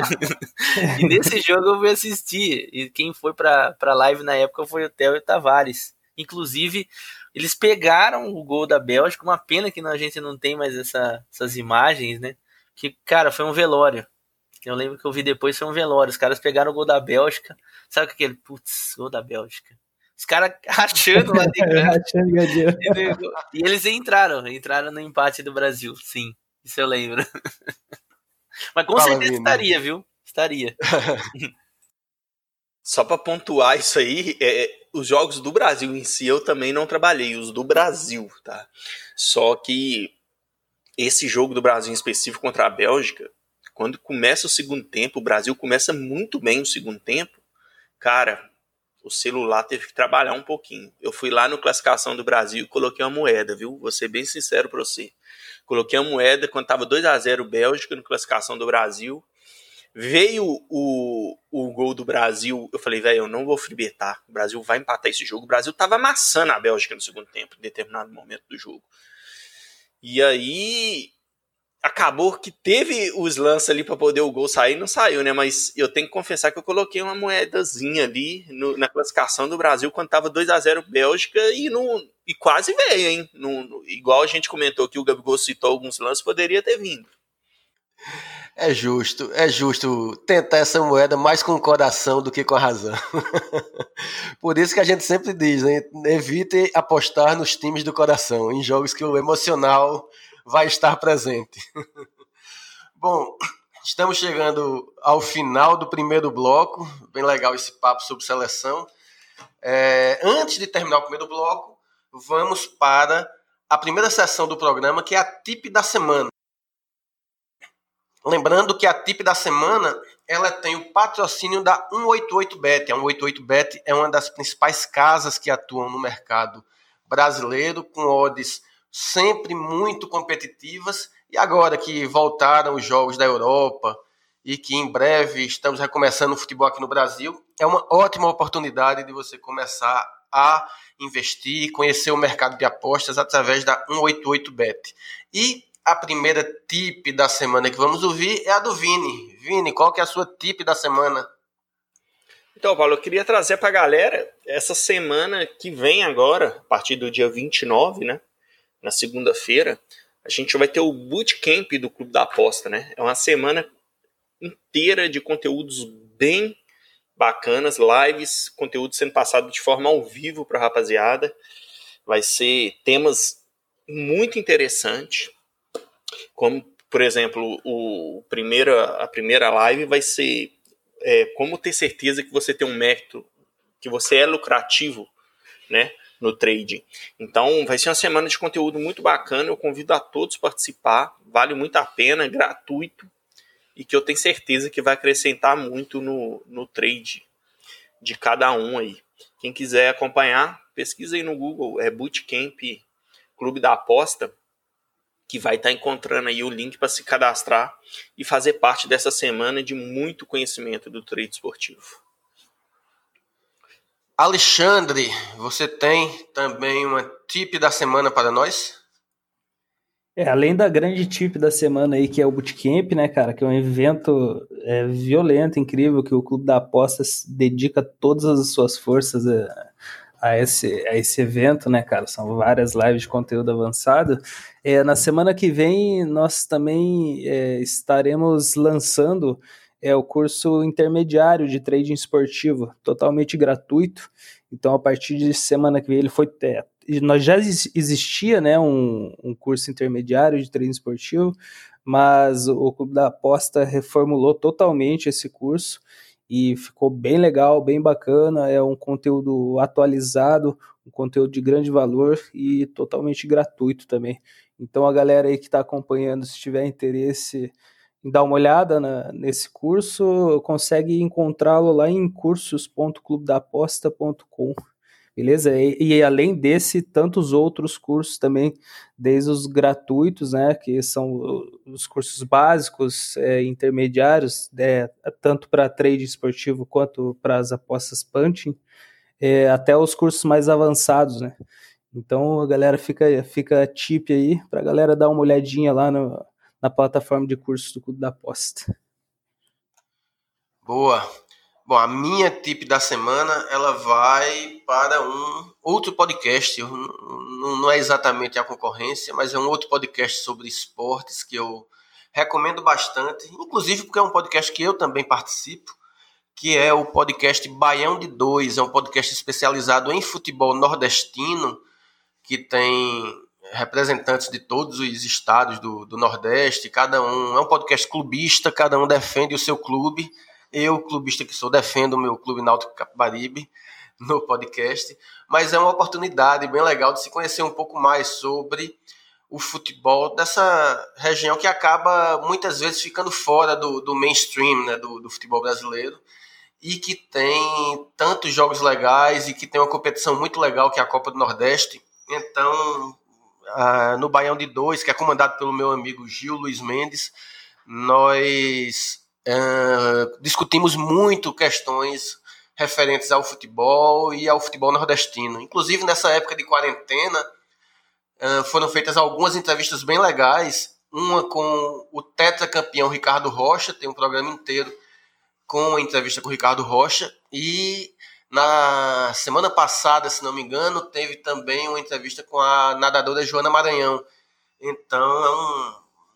e nesse jogo eu fui assistir. E quem foi pra, pra live na época foi o Theo e o Tavares. Inclusive, eles pegaram o gol da Bélgica. Uma pena que a gente não tem mais essa, essas imagens, né? Que, cara, foi um velório. Eu lembro que eu vi depois, foi um velório. Os caras pegaram o gol da Bélgica. Sabe aquele, putz, gol da Bélgica. Os caras rachando lá dentro. e eles entraram, entraram no empate do Brasil, sim. Isso eu lembro. Mas com Fala, certeza estaria, viu? Estaria. Só para pontuar isso aí, é, os jogos do Brasil em si eu também não trabalhei, os do Brasil, tá? Só que esse jogo do Brasil em específico contra a Bélgica, quando começa o segundo tempo, o Brasil começa muito bem o segundo tempo. Cara, o celular teve que trabalhar um pouquinho. Eu fui lá no classificação do Brasil e coloquei uma moeda, viu? Vou ser bem sincero para você. Coloquei uma moeda quando tava 2 a 0 Bélgica no classificação do Brasil. Veio o, o gol do Brasil. Eu falei, velho, eu não vou fribetar. O Brasil vai empatar esse jogo. O Brasil tava amassando a Bélgica no segundo tempo, em determinado momento do jogo. E aí acabou que teve os lances ali para poder o gol sair, não saiu, né? Mas eu tenho que confessar que eu coloquei uma moedazinha ali no, na classificação do Brasil quando tava 2 a 0 Bélgica e, no, e quase veio, hein? No, no, igual a gente comentou que o Gabigol citou alguns lances, poderia ter vindo. É justo, é justo tentar essa moeda mais com o coração do que com a razão. Por isso que a gente sempre diz, né? evite apostar nos times do coração, em jogos que o emocional vai estar presente. Bom, estamos chegando ao final do primeiro bloco. Bem legal esse papo sobre seleção. É, antes de terminar o primeiro bloco, vamos para a primeira sessão do programa, que é a tip da semana. Lembrando que a tip da semana ela tem o patrocínio da 188bet. A 188bet é uma das principais casas que atuam no mercado brasileiro, com odds sempre muito competitivas. E agora que voltaram os jogos da Europa e que em breve estamos recomeçando o futebol aqui no Brasil, é uma ótima oportunidade de você começar a investir, conhecer o mercado de apostas através da 188bet. E a primeira tip da semana que vamos ouvir é a do Vini. Vini, qual que é a sua tip da semana? Então, Paulo, eu queria trazer para a galera essa semana que vem agora, a partir do dia 29, né? Na segunda-feira, a gente vai ter o bootcamp do Clube da Aposta, né? É uma semana inteira de conteúdos bem bacanas, lives, conteúdo sendo passado de forma ao vivo para a rapaziada. Vai ser temas muito interessantes, como, por exemplo, o primeira, a primeira live vai ser é, como ter certeza que você tem um método, que você é lucrativo, né? No trading. Então vai ser uma semana de conteúdo muito bacana. Eu convido a todos a participar. Vale muito a pena, gratuito e que eu tenho certeza que vai acrescentar muito no, no trade de cada um aí. Quem quiser acompanhar, pesquisa aí no Google, é Bootcamp Clube da Aposta, que vai estar encontrando aí o link para se cadastrar e fazer parte dessa semana de muito conhecimento do trade esportivo. Alexandre, você tem também uma tip da semana para nós? É, além da grande tip da semana aí, que é o Bootcamp, né, cara, que é um evento é, violento, incrível, que o Clube da Aposta dedica todas as suas forças a, a, esse, a esse evento, né, cara, são várias lives de conteúdo avançado. É, na semana que vem, nós também é, estaremos lançando é, o curso intermediário de trading esportivo, totalmente gratuito, então a partir de semana que vem ele foi é, nós já existia né, um, um curso intermediário de treino esportivo, mas o Clube da Aposta reformulou totalmente esse curso e ficou bem legal, bem bacana. É um conteúdo atualizado, um conteúdo de grande valor e totalmente gratuito também. Então, a galera aí que está acompanhando, se tiver interesse dar uma olhada na, nesse curso, consegue encontrá-lo lá em cursos.clubedaposta.com beleza? E, e, além desse, tantos outros cursos também, desde os gratuitos, né, que são os cursos básicos, é, intermediários, é, tanto para trade esportivo quanto para as apostas punching, é, até os cursos mais avançados, né? Então a galera fica, fica tip aí para a galera dar uma olhadinha lá no, na plataforma de cursos do Clube da Aposta. Boa. Bom, a minha tip da semana ela vai para um outro podcast. Não é exatamente a concorrência, mas é um outro podcast sobre esportes que eu recomendo bastante, inclusive porque é um podcast que eu também participo, que é o podcast Baião de Dois. É um podcast especializado em futebol nordestino, que tem representantes de todos os estados do, do Nordeste. Cada um é um podcast clubista, cada um defende o seu clube eu, clubista que sou, defendo o meu Clube Náutico Capibaribe no podcast, mas é uma oportunidade bem legal de se conhecer um pouco mais sobre o futebol dessa região que acaba muitas vezes ficando fora do, do mainstream né, do, do futebol brasileiro e que tem tantos jogos legais e que tem uma competição muito legal que é a Copa do Nordeste. Então, no Baião de Dois, que é comandado pelo meu amigo Gil Luiz Mendes, nós Uh, discutimos muito questões referentes ao futebol e ao futebol nordestino. Inclusive, nessa época de quarentena, uh, foram feitas algumas entrevistas bem legais. Uma com o tetracampeão Ricardo Rocha, tem um programa inteiro com a entrevista com o Ricardo Rocha. E na semana passada, se não me engano, teve também uma entrevista com a nadadora Joana Maranhão. Então, é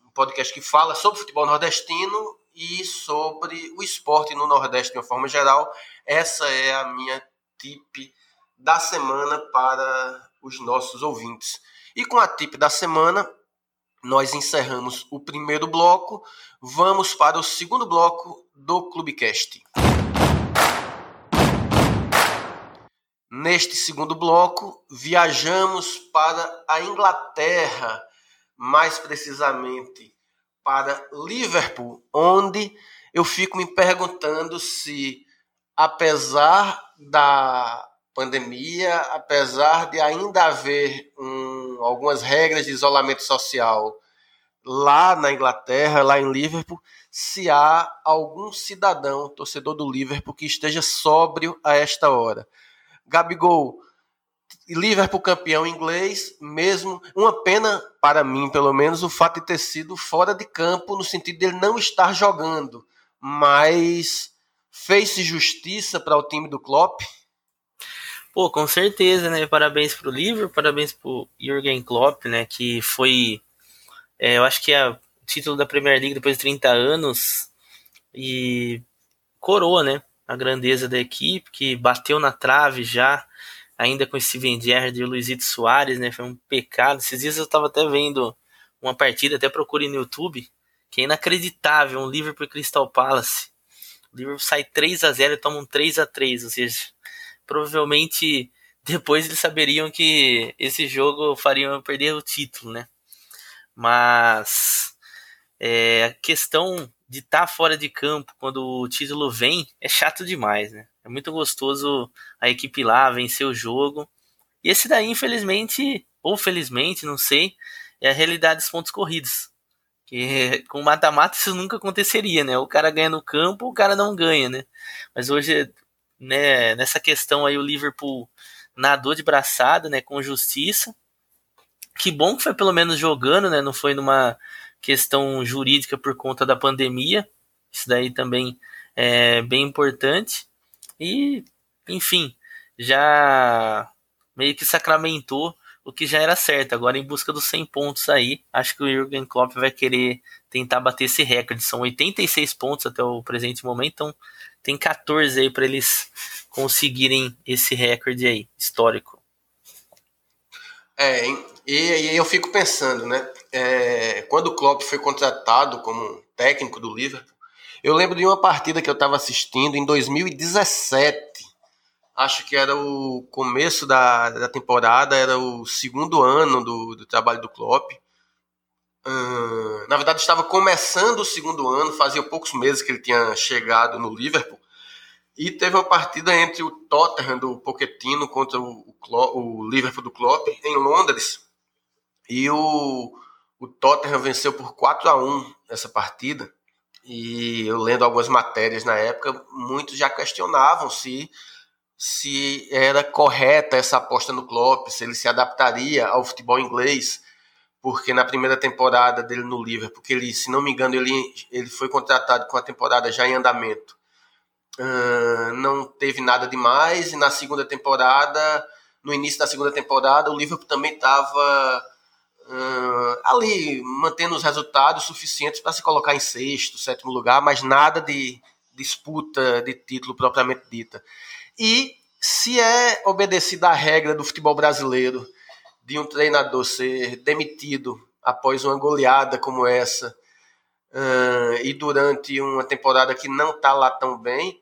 um podcast que fala sobre futebol nordestino e sobre o esporte no Nordeste de uma forma geral. Essa é a minha tip da semana para os nossos ouvintes. E com a tip da semana, nós encerramos o primeiro bloco. Vamos para o segundo bloco do Clubecast. Neste segundo bloco, viajamos para a Inglaterra, mais precisamente para Liverpool, onde eu fico me perguntando se, apesar da pandemia, apesar de ainda haver um, algumas regras de isolamento social lá na Inglaterra, lá em Liverpool, se há algum cidadão, torcedor do Liverpool, que esteja sóbrio a esta hora. Gabigol, Liverpool campeão inglês, mesmo uma pena para mim, pelo menos, o fato de ter sido fora de campo no sentido de ele não estar jogando, mas fez-se justiça para o time do Klopp. Pô, com certeza, né? Parabéns pro Liverpool, parabéns pro Jürgen Klopp, né? Que foi, é, eu acho que é o título da Premier League depois de 30 anos e coroa, né? A grandeza da equipe que bateu na trave já ainda com Steven Gerrard e o Luizito Soares, né? Foi um pecado. Esses dias eu estava até vendo uma partida, até procure no YouTube, que é inacreditável, um Liverpool Crystal Palace. O Liverpool sai 3 a 0 e toma um 3 a 3 ou seja, provavelmente depois eles saberiam que esse jogo faria perder o título, né? Mas é, a questão de estar tá fora de campo quando o título vem é chato demais, né? É muito gostoso a equipe lá vencer o jogo. E esse daí, infelizmente, ou felizmente, não sei, é a realidade dos pontos corridos. Que com mata-mata isso nunca aconteceria, né? O cara ganha no campo, o cara não ganha, né? Mas hoje, né, nessa questão aí, o Liverpool nadou de braçada, né, com justiça. Que bom que foi pelo menos jogando, né? Não foi numa questão jurídica por conta da pandemia. Isso daí também é bem importante. E, enfim, já meio que sacramentou o que já era certo. Agora, em busca dos 100 pontos aí, acho que o Jürgen Klopp vai querer tentar bater esse recorde. São 86 pontos até o presente momento, então tem 14 aí para eles conseguirem esse recorde aí, histórico. É, e, e eu fico pensando, né? É, quando o Klopp foi contratado como técnico do Liverpool, eu lembro de uma partida que eu estava assistindo em 2017. Acho que era o começo da, da temporada, era o segundo ano do, do trabalho do Klopp. na verdade, estava começando o segundo ano, fazia poucos meses que ele tinha chegado no Liverpool. E teve uma partida entre o Tottenham do Pochettino contra o, o, o Liverpool do Klopp em Londres. E o, o Tottenham venceu por 4 a 1 essa partida. E eu lendo algumas matérias na época, muitos já questionavam se se era correta essa aposta no Klopp, se ele se adaptaria ao futebol inglês, porque na primeira temporada dele no Liverpool, porque ele, se não me engano, ele, ele foi contratado com a temporada já em andamento, uh, não teve nada demais, e na segunda temporada, no início da segunda temporada, o Liverpool também estava uh, ali mantendo os resultados suficientes para se colocar em sexto, sétimo lugar, mas nada de disputa de título propriamente dita. E se é obedecida a regra do futebol brasileiro de um treinador ser demitido após uma goleada como essa uh, e durante uma temporada que não está lá tão bem,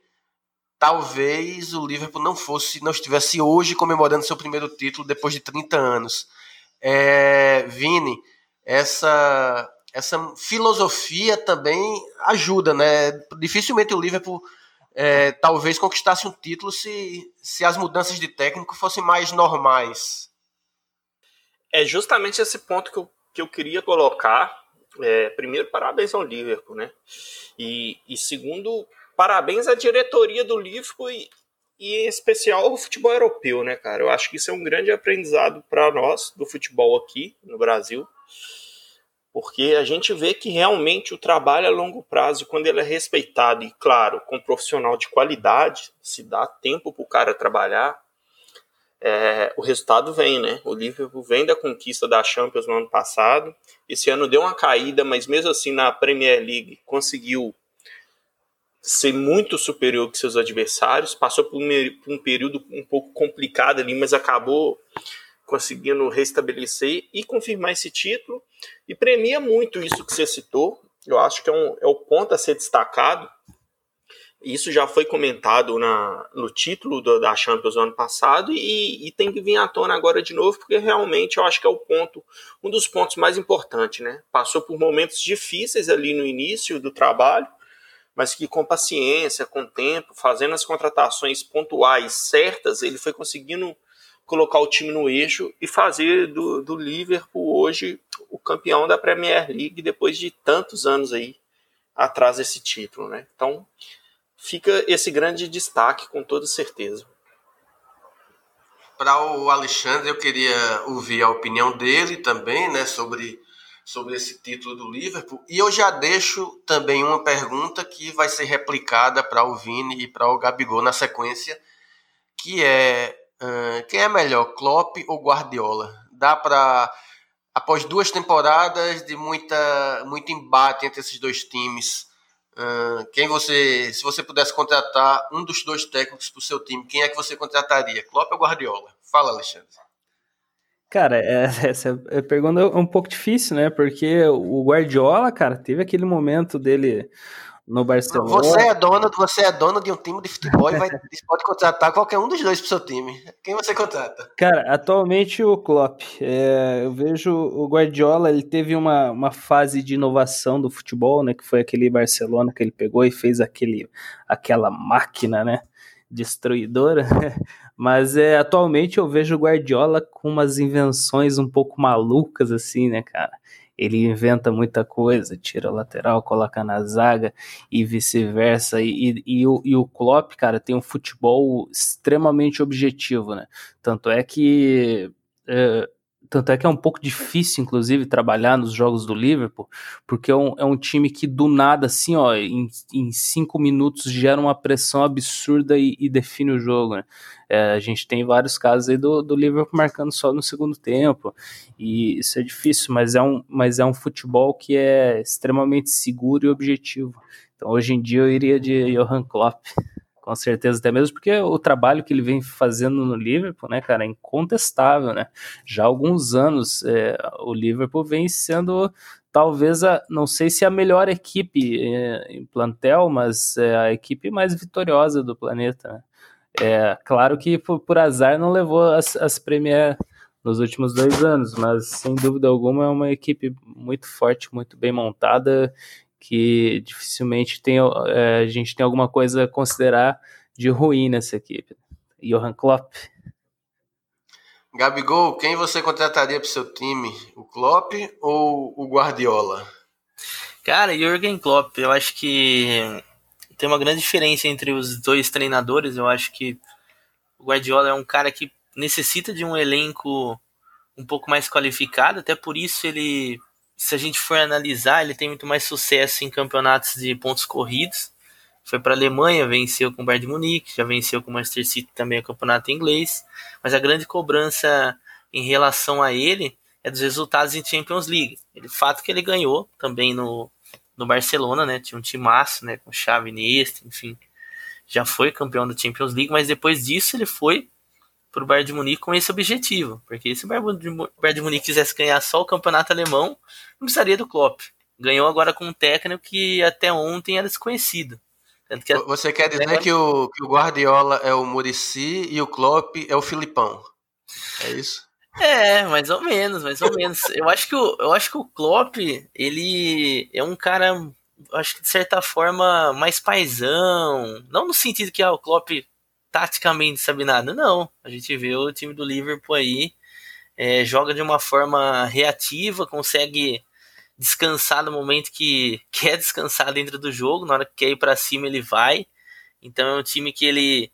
talvez o Liverpool não fosse, não estivesse hoje comemorando seu primeiro título depois de 30 anos é, Vini, essa, essa filosofia também ajuda, né? Dificilmente o Liverpool é, talvez conquistasse um título se, se as mudanças de técnico fossem mais normais. É justamente esse ponto que eu, que eu queria colocar. É, primeiro, parabéns ao Liverpool, né? E, e segundo, parabéns à diretoria do Liverpool e, e em especial o futebol europeu, né, cara? Eu acho que isso é um grande aprendizado para nós do futebol aqui no Brasil, porque a gente vê que realmente o trabalho a longo prazo, quando ele é respeitado e, claro, com um profissional de qualidade, se dá tempo para o cara trabalhar, é, o resultado vem, né? O Liverpool vem da conquista da Champions no ano passado. Esse ano deu uma caída, mas mesmo assim na Premier League conseguiu ser muito superior que seus adversários, passou por um, período um pouco complicado ali, mas acabou conseguindo restabelecer e confirmar esse título, e premia muito isso que você citou, eu acho que é, um, é o ponto a ser destacado, isso já foi comentado na, no título do, da Champions ano passado e, e, tem que vir à tona agora de novo, porque realmente eu acho que é o ponto, um dos pontos mais importantes, né? Passou por momentos difíceis ali no início do trabalho, mas que com paciência, com tempo, fazendo as contratações pontuais certas, ele foi conseguindo colocar o time no eixo e fazer do, do Liverpool hoje o campeão da Premier League depois de tantos anos aí atrás desse título, né? Então fica esse grande destaque com toda certeza. Para o Alexandre, eu queria ouvir a opinião dele também, né, sobre sobre esse título do Liverpool. E eu já deixo também uma pergunta que vai ser replicada para o Vini e para o Gabigol na sequência, que é uh, quem é melhor, Klopp ou Guardiola? Dá para após duas temporadas de muita muito embate entre esses dois times, uh, quem você, se você pudesse contratar um dos dois técnicos para o seu time, quem é que você contrataria, Klopp ou Guardiola? Fala, Alexandre. Cara, é, essa pergunta é um pouco difícil, né? Porque o Guardiola, cara, teve aquele momento dele no Barcelona. Você é dono, você é dono de um time de futebol e vai, pode contratar qualquer um dos dois pro seu time. Quem você contrata? Cara, atualmente o Klopp. É, eu vejo o Guardiola, ele teve uma, uma fase de inovação do futebol, né? Que foi aquele Barcelona que ele pegou e fez aquele, aquela máquina, né? Destruidora. Mas é, atualmente eu vejo o Guardiola com umas invenções um pouco malucas, assim, né, cara? ele inventa muita coisa, tira lateral, coloca na zaga e vice-versa. E, e, e, o, e o Klopp, cara, tem um futebol extremamente objetivo, né? Tanto é que é, tanto é que é um pouco difícil, inclusive, trabalhar nos jogos do Liverpool, porque é um, é um time que do nada, assim, ó, em, em cinco minutos gera uma pressão absurda e, e define o jogo, né? É, a gente tem vários casos aí do, do Liverpool marcando só no segundo tempo, e isso é difícil, mas é um, mas é um futebol que é extremamente seguro e objetivo. Então, hoje em dia, eu iria de Johan Klopp com certeza, até mesmo porque o trabalho que ele vem fazendo no Liverpool, né, cara, é incontestável, né? Já há alguns anos é, o Liverpool vem sendo talvez a, não sei se a melhor equipe é, em plantel, mas é a equipe mais vitoriosa do planeta. Né? É claro que por, por, azar não levou as, as Premier nos últimos dois anos, mas sem dúvida alguma é uma equipe muito forte, muito bem montada que dificilmente tem, é, a gente tem alguma coisa a considerar de ruim nessa equipe. Johan Klopp. Gabigol, quem você contrataria para o seu time? O Klopp ou o Guardiola? Cara, Jürgen Klopp, eu acho que tem uma grande diferença entre os dois treinadores. Eu acho que o Guardiola é um cara que necessita de um elenco um pouco mais qualificado, até por isso ele se a gente for analisar, ele tem muito mais sucesso em campeonatos de pontos corridos. Foi para a Alemanha, venceu com o Bayern de Munique, já venceu com o Manchester City também o campeonato inglês. Mas a grande cobrança em relação a ele é dos resultados em Champions League. Ele fato que ele ganhou também no, no Barcelona, né? Tinha um timaço, né? Com Xavi, Iniesta, enfim. Já foi campeão da Champions League, mas depois disso ele foi para o Bayern de Munique com esse objetivo. Porque se o Bayern de Munique quisesse ganhar só o campeonato alemão, não precisaria do Klopp. Ganhou agora com um técnico que até ontem era desconhecido. Que Você quer dizer agora... que, o, que o Guardiola é o Murici e o Klopp é o Filipão? É isso? É, mais ou menos, mais ou menos. eu acho que o, eu acho que o Klopp, ele é um cara, acho que de certa forma mais paisão, não no sentido que ah, o Klopp taticamente sabe nada. Não, a gente vê o time do Liverpool aí é, joga de uma forma reativa, consegue descansar no momento que quer descansar dentro do jogo, na hora que quer ir para cima ele vai. Então é um time que ele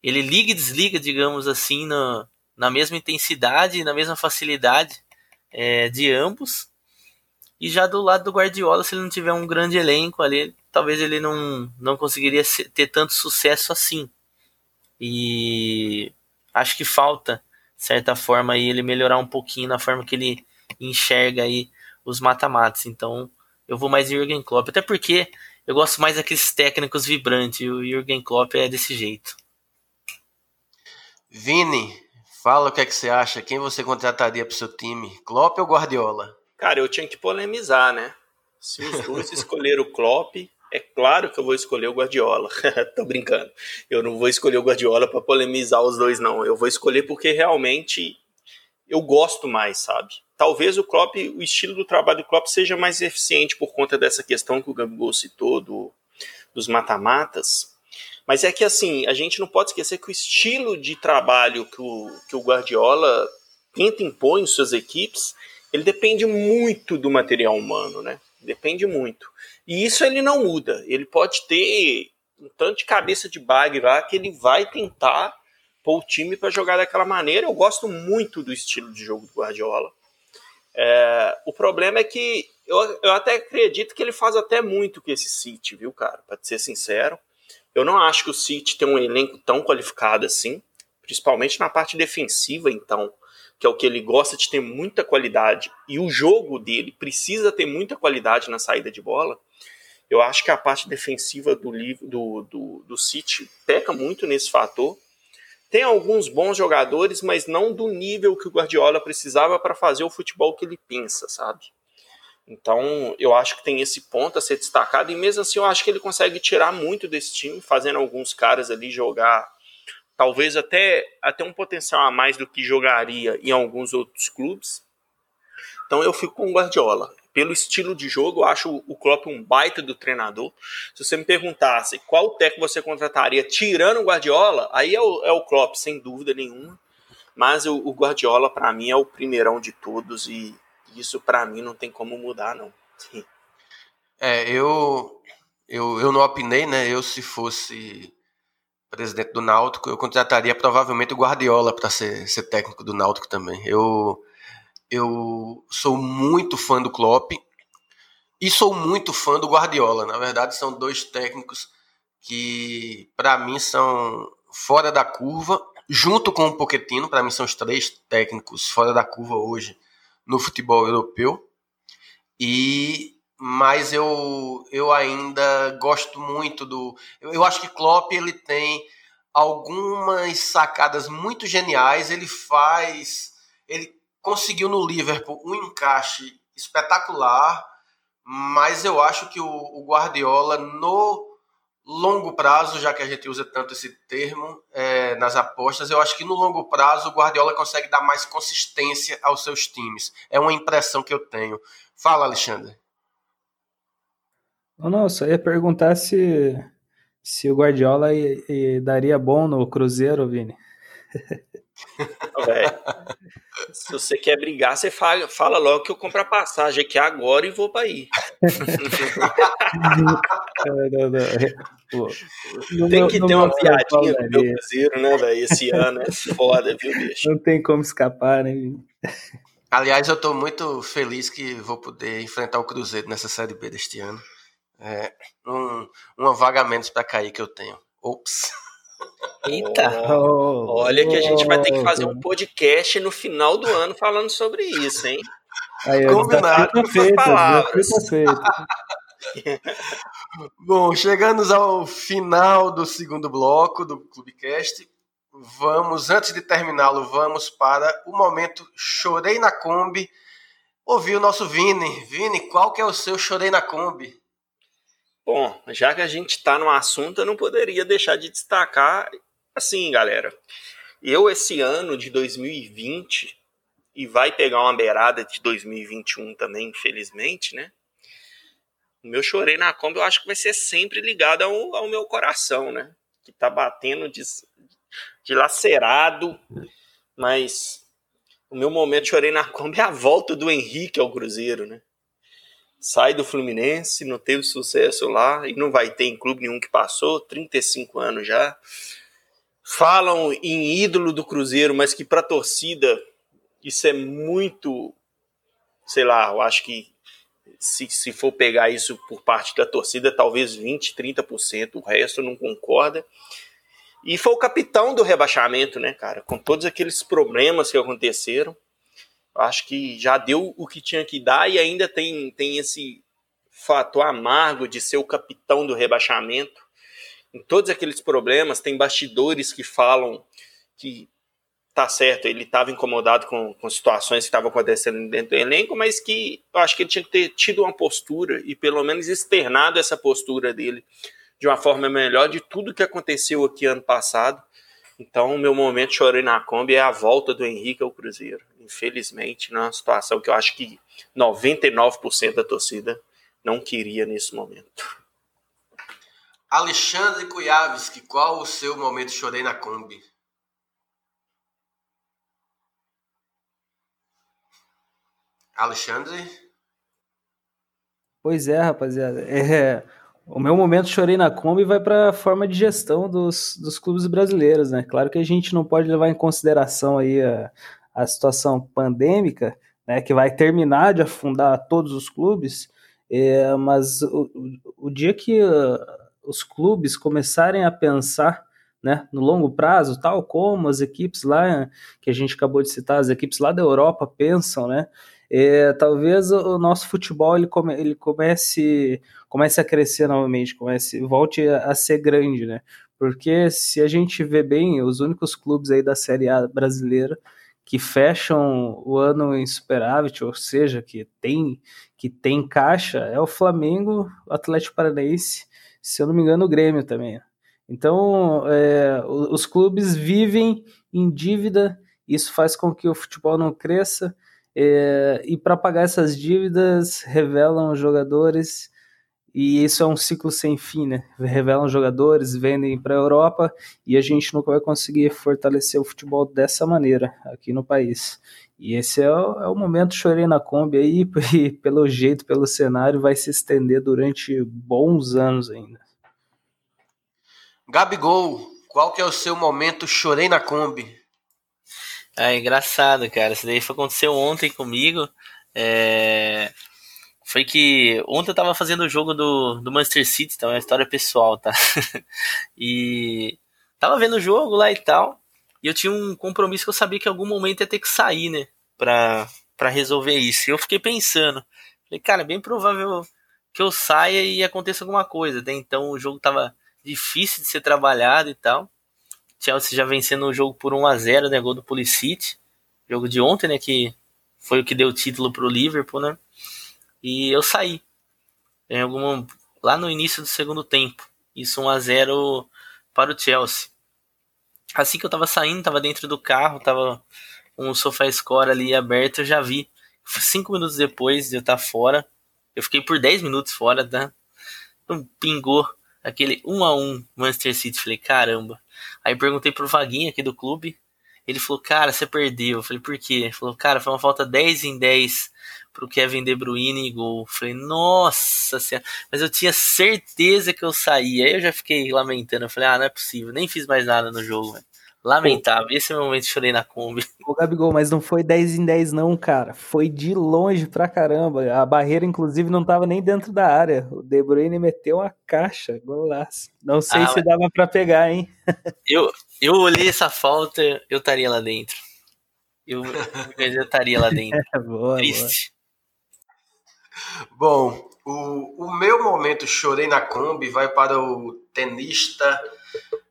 ele liga e desliga, digamos assim, no, na mesma intensidade, na mesma facilidade é, de ambos. E já do lado do Guardiola, se ele não tiver um grande elenco ali, talvez ele não, não conseguiria ter tanto sucesso assim. E acho que falta, de certa forma, aí, ele melhorar um pouquinho na forma que ele enxerga aí os mata-matas. Então, eu vou mais Jürgen Klopp. Até porque eu gosto mais daqueles técnicos vibrantes. E o Jürgen Klopp é desse jeito. Vini, fala o que é que você acha. Quem você contrataria para o seu time? Klopp ou Guardiola? Cara, eu tinha que polemizar, né? Se os dois escolheram o Klopp, é claro que eu vou escolher o Guardiola. Tô brincando. Eu não vou escolher o Guardiola para polemizar os dois, não. Eu vou escolher porque realmente eu gosto mais, sabe? Talvez o Klopp, o estilo do trabalho do Klopp seja mais eficiente por conta dessa questão que o Gabigol citou do, dos mata-matas. Mas é que assim, a gente não pode esquecer que o estilo de trabalho que o, que o Guardiola tenta impor em suas equipes, ele depende muito do material humano, né? Depende muito. E isso ele não muda. Ele pode ter um tanto de cabeça de bag lá que ele vai tentar pôr o time para jogar daquela maneira. Eu gosto muito do estilo de jogo do Guardiola. É, o problema é que eu, eu até acredito que ele faz até muito com esse City, viu, cara? Para ser sincero. Eu não acho que o City tem um elenco tão qualificado assim, principalmente na parte defensiva, então, que é o que ele gosta de ter muita qualidade, e o jogo dele precisa ter muita qualidade na saída de bola. Eu acho que a parte defensiva do, do, do, do City peca muito nesse fator. Tem alguns bons jogadores, mas não do nível que o Guardiola precisava para fazer o futebol que ele pensa, sabe? Então, eu acho que tem esse ponto a ser destacado, e mesmo assim, eu acho que ele consegue tirar muito desse time, fazendo alguns caras ali jogar, talvez até, até um potencial a mais do que jogaria em alguns outros clubes. Então, eu fico com o Guardiola. Pelo estilo de jogo, eu acho o Klopp um baita do treinador. Se você me perguntasse qual técnico você contrataria tirando o Guardiola, aí é o, é o Klopp, sem dúvida nenhuma. Mas o, o Guardiola, para mim, é o primeirão de todos e isso para mim não tem como mudar, não. É, eu, eu, eu não opinei, né? Eu, se fosse presidente do Náutico, eu contrataria provavelmente o Guardiola para ser, ser técnico do Náutico também. Eu, eu sou muito fã do Klopp e sou muito fã do Guardiola. Na verdade, são dois técnicos que, para mim, são fora da curva, junto com o Pochettino. Para mim, são os três técnicos fora da curva hoje no futebol europeu. E mas eu, eu ainda gosto muito do. Eu, eu acho que Klopp ele tem algumas sacadas muito geniais. Ele faz. Ele conseguiu no Liverpool um encaixe espetacular, mas eu acho que o, o Guardiola no longo prazo, já que a gente usa tanto esse termo é, nas apostas, eu acho que no longo prazo o Guardiola consegue dar mais consistência aos seus times. É uma impressão que eu tenho. Fala, Alexandre. Não, só ia perguntar se, se o Guardiola ia, ia, daria bom no Cruzeiro, Vini. se você quer brigar, você fala, fala logo que eu compro a passagem aqui agora e vou para aí. não, não. Tem que ter uma piadinha no meu Cruzeiro, né, velho? Esse ano é foda, viu, bicho? Não tem como escapar, né? Aliás, eu tô muito feliz que vou poder enfrentar o Cruzeiro nessa Série B deste ano. É um, uma vaga menos para cair que eu tenho. Ops. Eita! Oh, Olha que a gente vai ter que fazer um podcast no final do ano falando sobre isso, hein? Aí, Combinado com suas palavras. Bom, chegamos ao final do segundo bloco do Clubecast. Vamos, antes de terminá-lo, vamos para o momento Chorei na Kombi. Ouvir o nosso Vini. Vini, qual que é o seu Chorei na Kombi? Bom, já que a gente está no assunto, eu não poderia deixar de destacar assim, galera. Eu, esse ano de 2020, e vai pegar uma beirada de 2021 também, infelizmente, né? O meu chorei na Kombi, eu acho que vai ser sempre ligado ao, ao meu coração, né? Que tá batendo de, dilacerado, mas o meu momento chorei na Kombi é a volta do Henrique ao Cruzeiro, né? Sai do Fluminense, não teve sucesso lá e não vai ter em clube nenhum que passou, 35 anos já. Falam em ídolo do Cruzeiro, mas que para torcida isso é muito, sei lá, eu acho que se, se for pegar isso por parte da torcida, talvez 20, 30%, o resto não concorda. E foi o capitão do rebaixamento, né, cara? Com todos aqueles problemas que aconteceram acho que já deu o que tinha que dar e ainda tem, tem esse fator amargo de ser o capitão do rebaixamento. Em todos aqueles problemas, tem bastidores que falam que tá certo, ele estava incomodado com, com situações que estavam acontecendo dentro do elenco, mas que eu acho que ele tinha que ter tido uma postura e pelo menos externado essa postura dele de uma forma melhor de tudo que aconteceu aqui ano passado então, o meu momento chorei na Kombi é a volta do Henrique ao Cruzeiro. Infelizmente, numa situação que eu acho que 99% da torcida não queria nesse momento. Alexandre Kujavski, qual o seu momento chorei na Kombi? Alexandre? Pois é, rapaziada. É, o meu momento chorei na Kombi vai para a forma de gestão dos, dos clubes brasileiros, né? Claro que a gente não pode levar em consideração aí a, a situação pandêmica, né, que vai terminar de afundar todos os clubes, é, mas o, o, dia que uh, os clubes começarem a pensar né, no longo prazo, tal como as equipes lá que a gente acabou de citar, as equipes lá da Europa pensam, né? É, talvez o nosso futebol ele, come, ele comece, comece a crescer novamente, comece, volte a, ser grande, né? Porque se a gente vê bem, os únicos clubes aí da Série A brasileira que fecham o ano em superávit, ou seja, que tem, que tem caixa, é o Flamengo, o Atlético Paranaense, se eu não me engano, o Grêmio também. Então, é, os clubes vivem em dívida, isso faz com que o futebol não cresça, é, e para pagar essas dívidas, revelam jogadores e isso é um ciclo sem fim, né? Revelam jogadores, vendem para a Europa e a gente nunca vai conseguir fortalecer o futebol dessa maneira aqui no país. E esse é o, é o momento chorei na Kombi aí, e pelo jeito, pelo cenário, vai se estender durante bons anos ainda. Gabigol, qual que é o seu momento chorei na Kombi? É engraçado, cara. Isso daí foi aconteceu ontem comigo. É foi que ontem eu tava fazendo o jogo do, do Manchester City, então é uma história pessoal, tá? e tava vendo o jogo lá e tal, e eu tinha um compromisso que eu sabia que em algum momento ia ter que sair, né, pra, pra resolver isso. E eu fiquei pensando, falei, cara, é bem provável que eu saia e aconteça alguma coisa, até então o jogo tava difícil de ser trabalhado e tal. Chelsea já vencendo o jogo por 1 a 0 né, gol do Pulisic, jogo de ontem, né, que foi o que deu o título pro Liverpool, né? E eu saí. Em algum, lá no início do segundo tempo. Isso 1 a 0 para o Chelsea. Assim que eu tava saindo, tava dentro do carro, tava um sofá score ali aberto, eu já vi. Cinco minutos depois de eu estar tá fora, eu fiquei por 10 minutos fora, tá? Então, pingou aquele 1 a 1 Manchester City. Falei, caramba. Aí perguntei pro Vaguinho aqui do clube. Ele falou, cara, você perdeu. Eu falei, por quê? Ele falou, cara, foi uma falta 10 em 10 pro Kevin De Bruyne e gol. Falei, nossa senhora. Mas eu tinha certeza que eu saía. Aí eu já fiquei lamentando. Eu falei, ah, não é possível. Nem fiz mais nada no jogo, velho. Lamentável. Esse é o momento chorei na Kombi. Ô, Gabigol, mas não foi 10 em 10 não, cara. Foi de longe pra caramba. A barreira, inclusive, não tava nem dentro da área. O De Bruyne meteu uma caixa. Golaço. Não sei ah, se mas... dava pra pegar, hein? Eu, eu olhei essa falta, eu estaria lá dentro. Eu, eu estaria lá dentro. boa, Triste. Bom, o, o meu momento chorei na Kombi vai para o tenista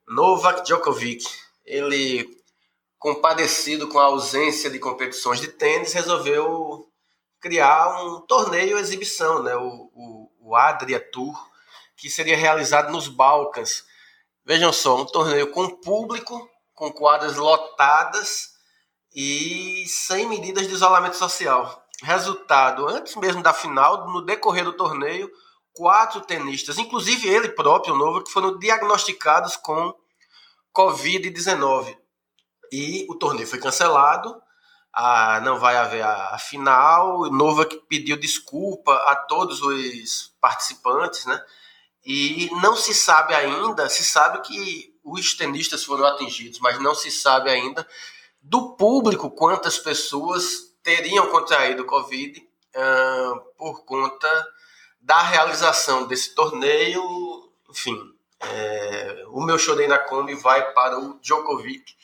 Novak Djokovic. Ele, compadecido com a ausência de competições de tênis, resolveu criar um torneio exibição, né? o, o, o Adria Tour, que seria realizado nos Balcãs. Vejam só, um torneio com público, com quadras lotadas e sem medidas de isolamento social. Resultado, antes mesmo da final, no decorrer do torneio, quatro tenistas, inclusive ele próprio, novo, que foram diagnosticados com Covid-19. E o torneio foi cancelado, ah, não vai haver a, a final. O Novak pediu desculpa a todos os participantes, né? E não se sabe ainda, se sabe que os tenistas foram atingidos, mas não se sabe ainda do público quantas pessoas teriam contraído Covid uh, por conta da realização desse torneio. Enfim, é, o meu chorei na Kombi vai para o Djokovic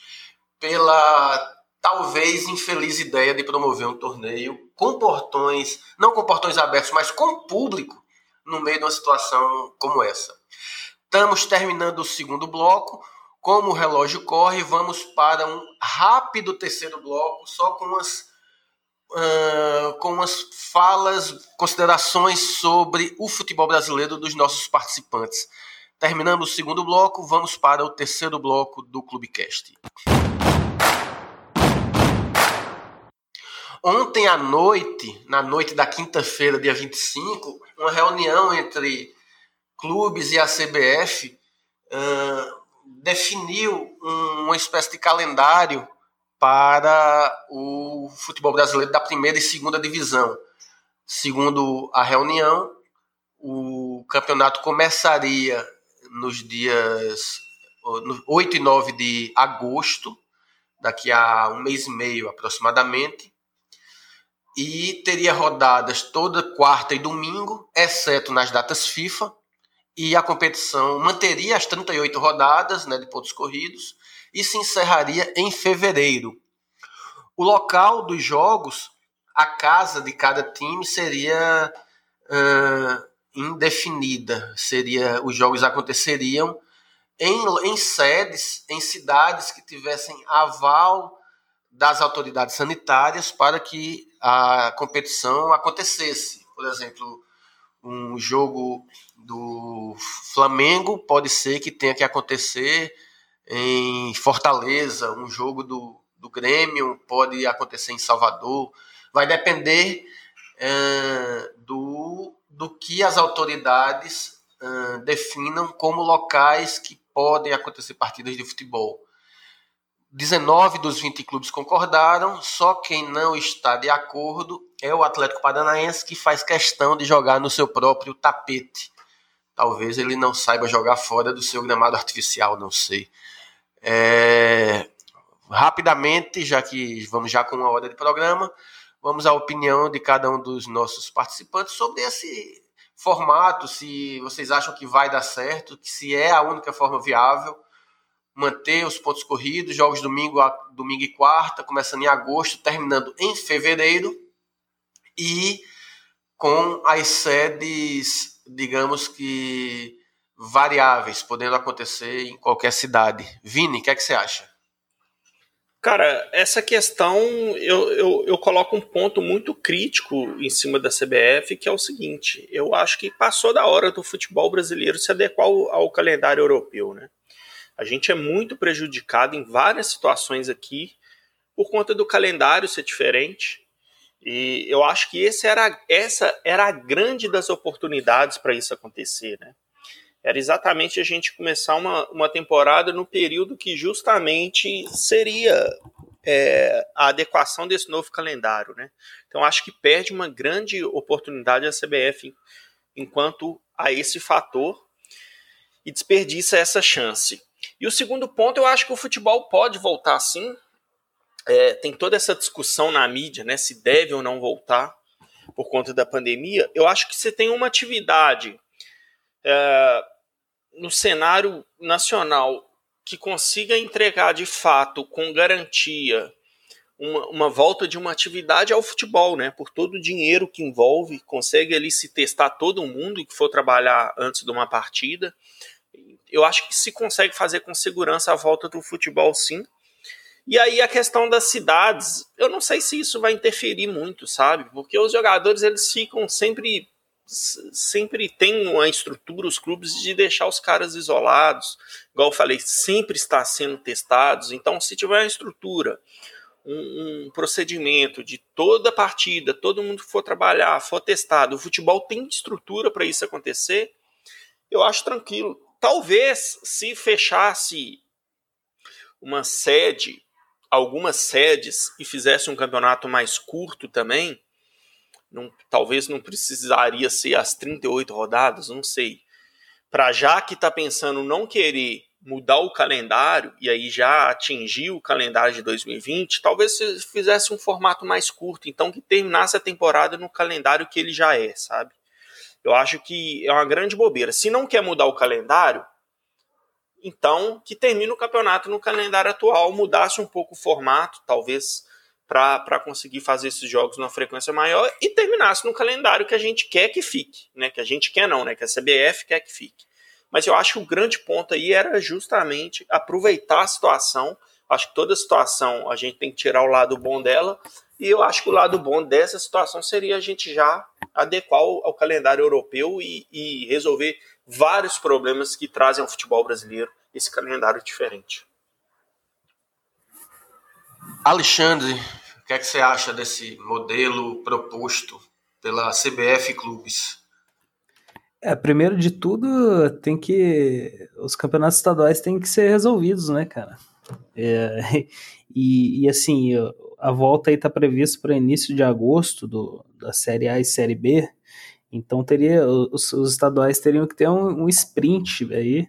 pela talvez infeliz ideia de promover um torneio com portões, não com portões abertos, mas com público no meio de uma situação como essa. Estamos terminando o segundo bloco. Como o relógio corre, vamos para um rápido terceiro bloco, só com umas uh, com umas falas, considerações sobre o futebol brasileiro dos nossos participantes. Terminando o segundo bloco, vamos para o terceiro bloco do Clubecast. Ontem à noite, na noite da quinta-feira, dia 25, uma reunião entre clubes e a CBF uh, definiu um, uma espécie de calendário para o futebol brasileiro da primeira e segunda divisão. Segundo a reunião, o campeonato começaria nos dias 8 e 9 de agosto, daqui a um mês e meio aproximadamente, e teria rodadas toda quarta e domingo, exceto nas datas FIFA, e a competição manteria as 38 rodadas né, de pontos corridos, e se encerraria em fevereiro. O local dos jogos, a casa de cada time seria uh, indefinida. Seria os jogos aconteceriam em, em sedes, em cidades que tivessem aval das autoridades sanitárias para que a competição acontecesse. Por exemplo, um jogo do Flamengo pode ser que tenha que acontecer em Fortaleza, um jogo do, do Grêmio pode acontecer em Salvador. Vai depender uh, do, do que as autoridades uh, definam como locais que podem acontecer partidas de futebol. 19 dos 20 clubes concordaram, só quem não está de acordo é o Atlético Paranaense, que faz questão de jogar no seu próprio tapete. Talvez ele não saiba jogar fora do seu gramado artificial, não sei. É... Rapidamente, já que vamos já com uma hora de programa, vamos à opinião de cada um dos nossos participantes sobre esse formato, se vocês acham que vai dar certo, se é a única forma viável manter os pontos corridos, jogos domingo, domingo e quarta, começando em agosto, terminando em fevereiro, e com as sedes, digamos que variáveis, podendo acontecer em qualquer cidade. Vini, o que, é que você acha? Cara, essa questão eu, eu, eu, coloco um ponto muito crítico em cima da CBF, que é o seguinte: eu acho que passou da hora do futebol brasileiro se adequar ao, ao calendário europeu, né? A gente é muito prejudicado em várias situações aqui por conta do calendário ser diferente. E eu acho que esse era, essa era a grande das oportunidades para isso acontecer, né? Era exatamente a gente começar uma, uma temporada no período que justamente seria é, a adequação desse novo calendário, né? Então acho que perde uma grande oportunidade a CBF enquanto a esse fator e desperdiça essa chance. E o segundo ponto, eu acho que o futebol pode voltar sim. É, tem toda essa discussão na mídia, né? Se deve ou não voltar por conta da pandemia. Eu acho que você tem uma atividade é, no cenário nacional que consiga entregar de fato, com garantia, uma, uma, volta de uma atividade ao futebol, né? Por todo o dinheiro que envolve, consegue ali se testar todo mundo que for trabalhar antes de uma partida eu acho que se consegue fazer com segurança a volta do futebol, sim. E aí a questão das cidades, eu não sei se isso vai interferir muito, sabe? Porque os jogadores eles ficam sempre sempre tem uma estrutura os clubes de deixar os caras isolados, igual eu falei, sempre está sendo testados. Então, se tiver uma estrutura, um, um procedimento de toda partida, todo mundo for trabalhar, for testado, o futebol tem estrutura para isso acontecer, eu acho tranquilo. Talvez se fechasse uma sede, algumas sedes e fizesse um campeonato mais curto também, não, talvez não precisaria ser as 38 rodadas, não sei. Para já que está pensando não querer mudar o calendário e aí já atingir o calendário de 2020, talvez se fizesse um formato mais curto, então que terminasse a temporada no calendário que ele já é, sabe? Eu acho que é uma grande bobeira. Se não quer mudar o calendário, então que termine o campeonato no calendário atual, mudasse um pouco o formato, talvez para conseguir fazer esses jogos numa frequência maior e terminasse no calendário que a gente quer que fique, né? Que a gente quer não, né? Que a CBF quer que fique. Mas eu acho que o grande ponto aí era justamente aproveitar a situação. Acho que toda situação a gente tem que tirar o lado bom dela e eu acho que o lado bom dessa situação seria a gente já adequar ao, calendário europeu e, e, resolver vários problemas que trazem ao futebol brasileiro esse calendário diferente. Alexandre, o que, é que você acha desse modelo proposto pela CBF Clubes? É, primeiro de tudo, tem que. Os campeonatos estaduais têm que ser resolvidos, né, cara? É, e, e, assim, a volta aí está prevista para início de agosto do, da Série A e Série B. Então teria os, os estaduais teriam que ter um, um, sprint aí,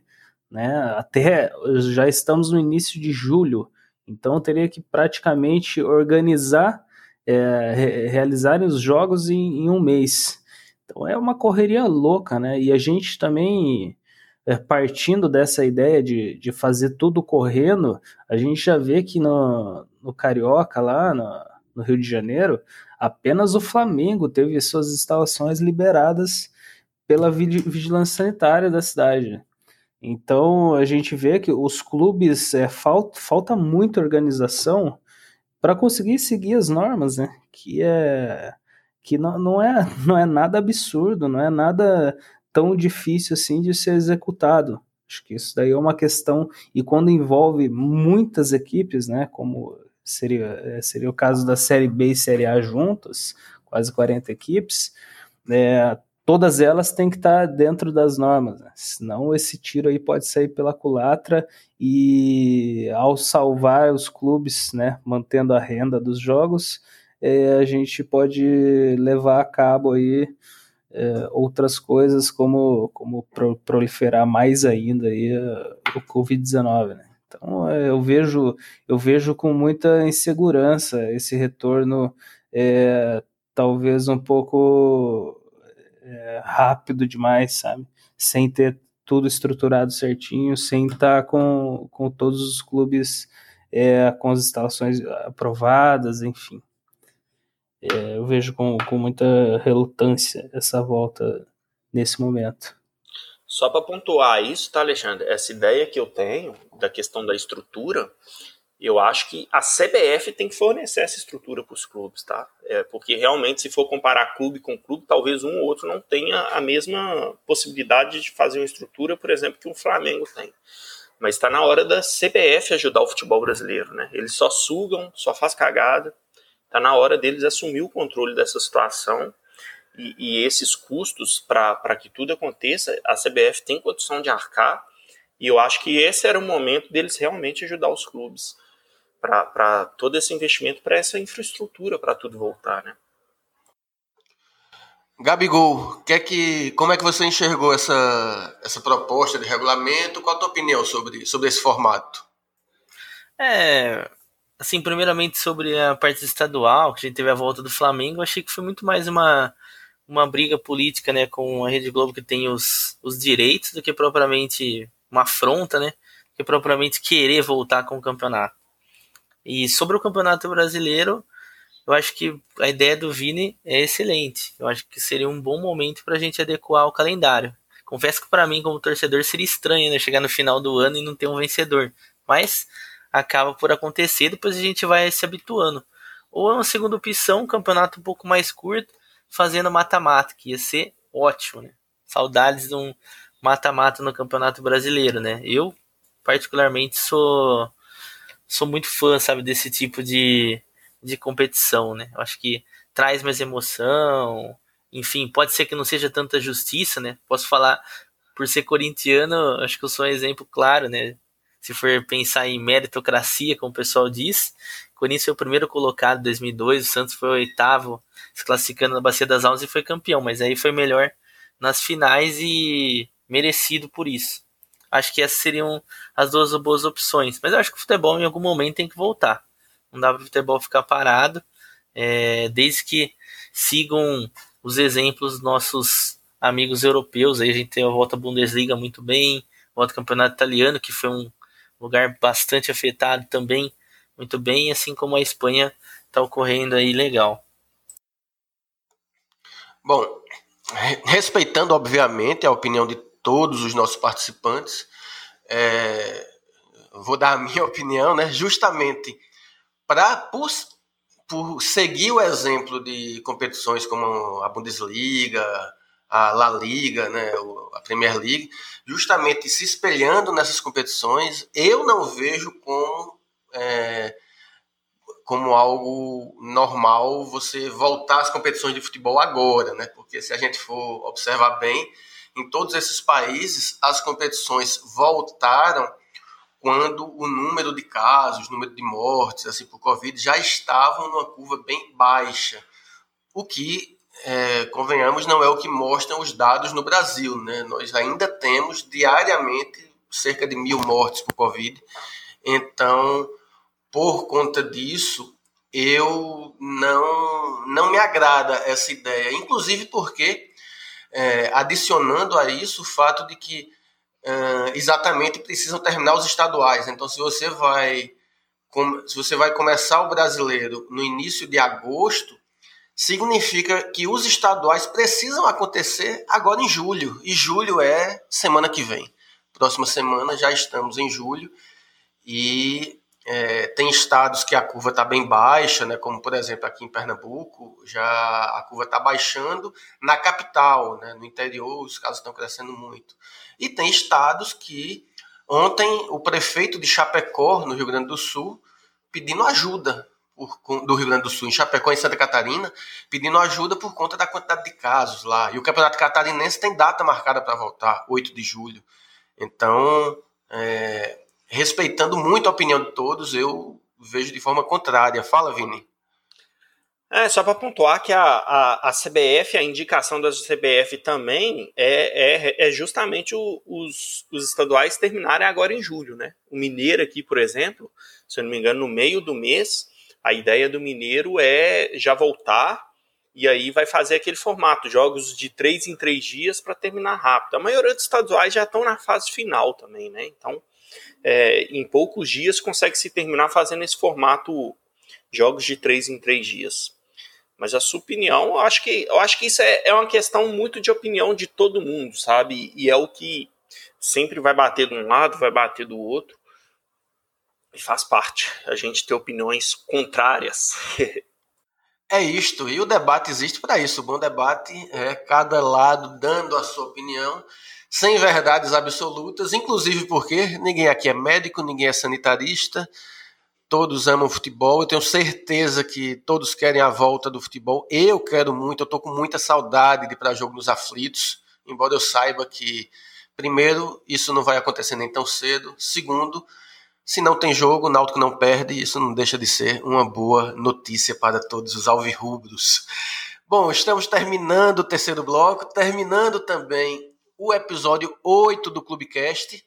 né? Até já estamos no início de julho, então teria que praticamente organizar, é, re, realizarem os jogos em, em, um mês. Então é uma correria louca, né? E a gente também é, partindo dessa ideia de, de fazer tudo correndo, a gente já vê que no, no Carioca, lá no, no Rio de Janeiro, apenas o Flamengo teve suas instalações liberadas pela vigilância sanitária da cidade. Então a gente vê que os clubes é, falta, falta muita organização para conseguir seguir as normas, né? Que é que não, não, é, não é nada absurdo, não é nada tão difícil assim de ser executado. Acho que isso daí é uma questão, e quando envolve muitas equipes, né, como seria, é, seria o caso da Série B e Série A juntas, quase 40 equipes, é, todas elas têm que estar dentro das normas, né? senão esse tiro aí pode sair pela culatra e ao salvar os clubes, né, mantendo a renda dos jogos, é, a gente pode levar a cabo aí é, outras coisas como, como proliferar mais ainda aí é, o Covid-19, né? Então é, eu vejo eu vejo com muita insegurança esse retorno é, talvez um pouco é, rápido demais, sabe? Sem ter tudo estruturado certinho, sem estar com, com todos os clubes é, com as instalações aprovadas, enfim. É, eu vejo com, com muita relutância essa volta nesse momento. Só para pontuar isso, tá, Alexandre? Essa ideia que eu tenho da questão da estrutura, eu acho que a CBF tem que fornecer essa estrutura para os clubes, tá? É, porque realmente, se for comparar clube com clube, talvez um ou outro não tenha a mesma possibilidade de fazer uma estrutura, por exemplo, que o um Flamengo tem. Mas está na hora da CBF ajudar o futebol brasileiro, né? Eles só sugam, só faz cagada. Está na hora deles assumir o controle dessa situação e, e esses custos para que tudo aconteça, a CBF tem condição de arcar e eu acho que esse era o momento deles realmente ajudar os clubes para todo esse investimento, para essa infraestrutura, para tudo voltar, né? Gabigol, que é que, como é que você enxergou essa, essa proposta de regulamento? Qual a tua opinião sobre, sobre esse formato? É, assim, primeiramente sobre a parte estadual, que a gente teve a volta do Flamengo, achei que foi muito mais uma, uma briga política, né, com a Rede Globo que tem os, os direitos do que propriamente uma afronta, né, que propriamente querer voltar com o campeonato. E sobre o Campeonato Brasileiro, eu acho que a ideia do Vini é excelente. Eu acho que seria um bom momento para a gente adequar o calendário. Confesso que para mim, como torcedor, seria estranho né, chegar no final do ano e não ter um vencedor. Mas acaba por acontecer, depois a gente vai se habituando. Ou é uma segunda opção, um campeonato um pouco mais curto, fazendo mata-mata, que ia ser ótimo, né? Saudades de um mata-mata no Campeonato Brasileiro, né? Eu, particularmente, sou sou muito fã, sabe, desse tipo de, de competição, né? Eu acho que traz mais emoção, enfim, pode ser que não seja tanta justiça, né? Posso falar, por ser corintiano, acho que eu sou um exemplo claro, né? se for pensar em meritocracia, como o pessoal diz, Corinthians foi o primeiro colocado em 2002, o Santos foi o oitavo, se classificando na Bacia das Almas e foi campeão, mas aí foi melhor nas finais e merecido por isso. Acho que essas seriam as duas boas opções, mas eu acho que o futebol em algum momento tem que voltar. Não dá para o futebol ficar parado, é, desde que sigam os exemplos dos nossos amigos europeus. Aí a gente tem a volta à Bundesliga muito bem, volta ao campeonato italiano, que foi um lugar bastante afetado também, muito bem, assim como a Espanha está ocorrendo aí legal. Bom, respeitando obviamente a opinião de todos os nossos participantes, é, vou dar a minha opinião, né? Justamente para por, por seguir o exemplo de competições como a Bundesliga, a La Liga, né, a Premier League, justamente se espelhando nessas competições, eu não vejo como, é, como algo normal você voltar às competições de futebol agora, né? Porque se a gente for observar bem, em todos esses países as competições voltaram quando o número de casos, número de mortes assim por Covid já estavam numa curva bem baixa, o que é, convenhamos, não é o que mostram os dados no Brasil. Né? Nós ainda temos diariamente cerca de mil mortes por Covid. Então, por conta disso, eu não, não me agrada essa ideia. Inclusive porque, é, adicionando a isso o fato de que exatamente precisam terminar os estaduais. Então, se você vai se você vai começar o brasileiro no início de agosto, significa que os estaduais precisam acontecer agora em julho. E julho é semana que vem. Próxima semana já estamos em julho. E É, tem estados que a curva está bem baixa, né, como por exemplo aqui em Pernambuco, já a curva está baixando. Na capital, né, no interior, os casos estão crescendo muito. E tem estados que ontem o prefeito de Chapecó, no Rio Grande do Sul, pedindo ajuda por, do Rio Grande do Sul, em Chapecó, em Santa Catarina, pedindo ajuda por conta da quantidade de casos lá. E o Campeonato Catarinense tem data marcada para voltar, 8 de julho. Então, é, respeitando muito a opinião de todos, eu vejo de forma contrária. Fala, Vini. É, só para pontuar que a, a, a, CBF, a indicação da CBF também é, é, é justamente o, os, os estaduais terminarem agora em julho, né? O Mineiro aqui, por exemplo, se eu não me engano, no meio do mês, a ideia do Mineiro é já voltar e aí vai fazer aquele formato, jogos de três em três dias para terminar rápido. A maioria dos estaduais já estão na fase final também, né? Então é, em poucos dias consegue se terminar fazendo esse formato jogos de três em três dias. Mas a sua opinião, eu acho que, eu acho que isso é, é uma questão muito de opinião de todo mundo, sabe? E é o que sempre vai bater de um lado, vai bater do outro. E faz parte a gente ter opiniões contrárias. é isto, e o debate existe para isso. O bom debate é cada lado dando a sua opinião sem verdades absolutas, inclusive porque ninguém aqui é médico, ninguém é sanitarista, todos amam futebol. Eu tenho certeza que todos querem a volta do futebol. Eu quero muito, eu estou com muita saudade de ir para jogo nos aflitos, embora eu saiba que, primeiro, isso não vai acontecer nem tão cedo. Segundo, se não tem jogo, o Náutico não perde, isso não deixa de ser uma boa notícia para todos os alvirrubros. Bom, estamos terminando o terceiro bloco, terminando também o episódio 8 do Clubecast.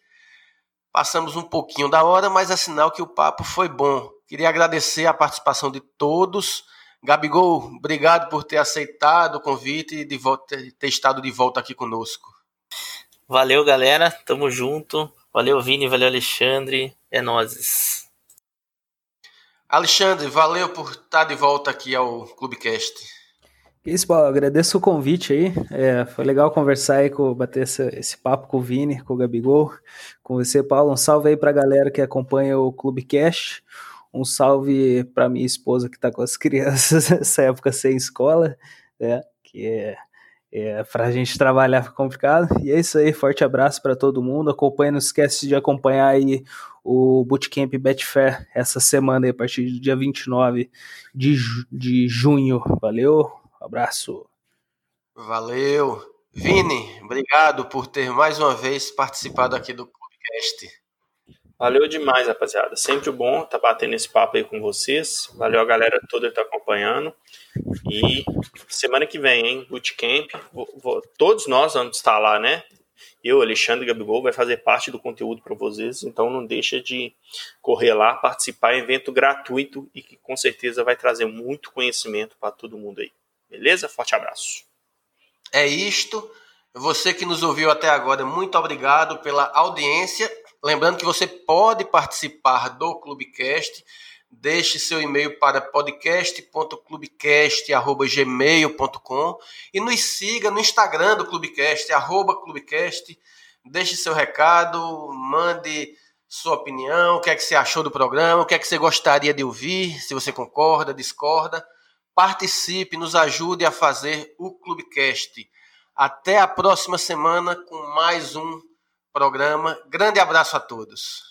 Passamos um pouquinho da hora, mas é sinal que o papo foi bom. Queria agradecer a participação de todos. Gabigol, obrigado por ter aceitado o convite e de volta, ter estado de volta aqui conosco. Valeu, galera. Tamo junto. Valeu, Vini. Valeu, Alexandre. É nozes. Alexandre, valeu por estar de volta aqui ao Clubecast. Isso, Paulo, agradeço o convite aí. É, foi legal conversar aí, com, bater esse, esse, papo com o Vini, com o Gabigol, com você, Paulo. Um salve aí pra galera que acompanha o Clube Cash. Um salve pra minha esposa que tá com as crianças nessa época sem escola, né? Que é, é pra gente trabalhar complicado. E é isso aí, forte abraço para todo mundo. Acompanha, não esquece de acompanhar aí o Bootcamp Betfair essa semana aí, a partir do dia 29 de, de junho. Valeu, abraço. Valeu. Vini, obrigado por ter mais uma vez participado aqui do podcast. Valeu demais, rapaziada. Sempre bom estar tá batendo esse papo aí com vocês. Valeu a galera toda que tá acompanhando. E semana que vem, hein? Bootcamp. Vou, vou, todos nós vamos estar lá, né? Eu, Alexandre Gabigol, vai fazer parte do conteúdo para vocês. Então não deixa de correr lá, participar. É um evento gratuito e que com certeza vai trazer muito conhecimento para todo mundo aí. Beleza? Forte abraço. É isto. Você que nos ouviu até agora, muito obrigado pela audiência. Lembrando que você pode participar do Clubecast. Deixe seu e-mail para podcast.clubecast.gmail.com e nos siga no Instagram do Clubecast, arroba Clubecast. Deixe seu recado, mande sua opinião, o que é que você achou do programa, o que é que você gostaria de ouvir, se você concorda, discorda. Participe, nos ajude a fazer o Clubecast. Até a próxima semana com mais um programa. Grande abraço a todos.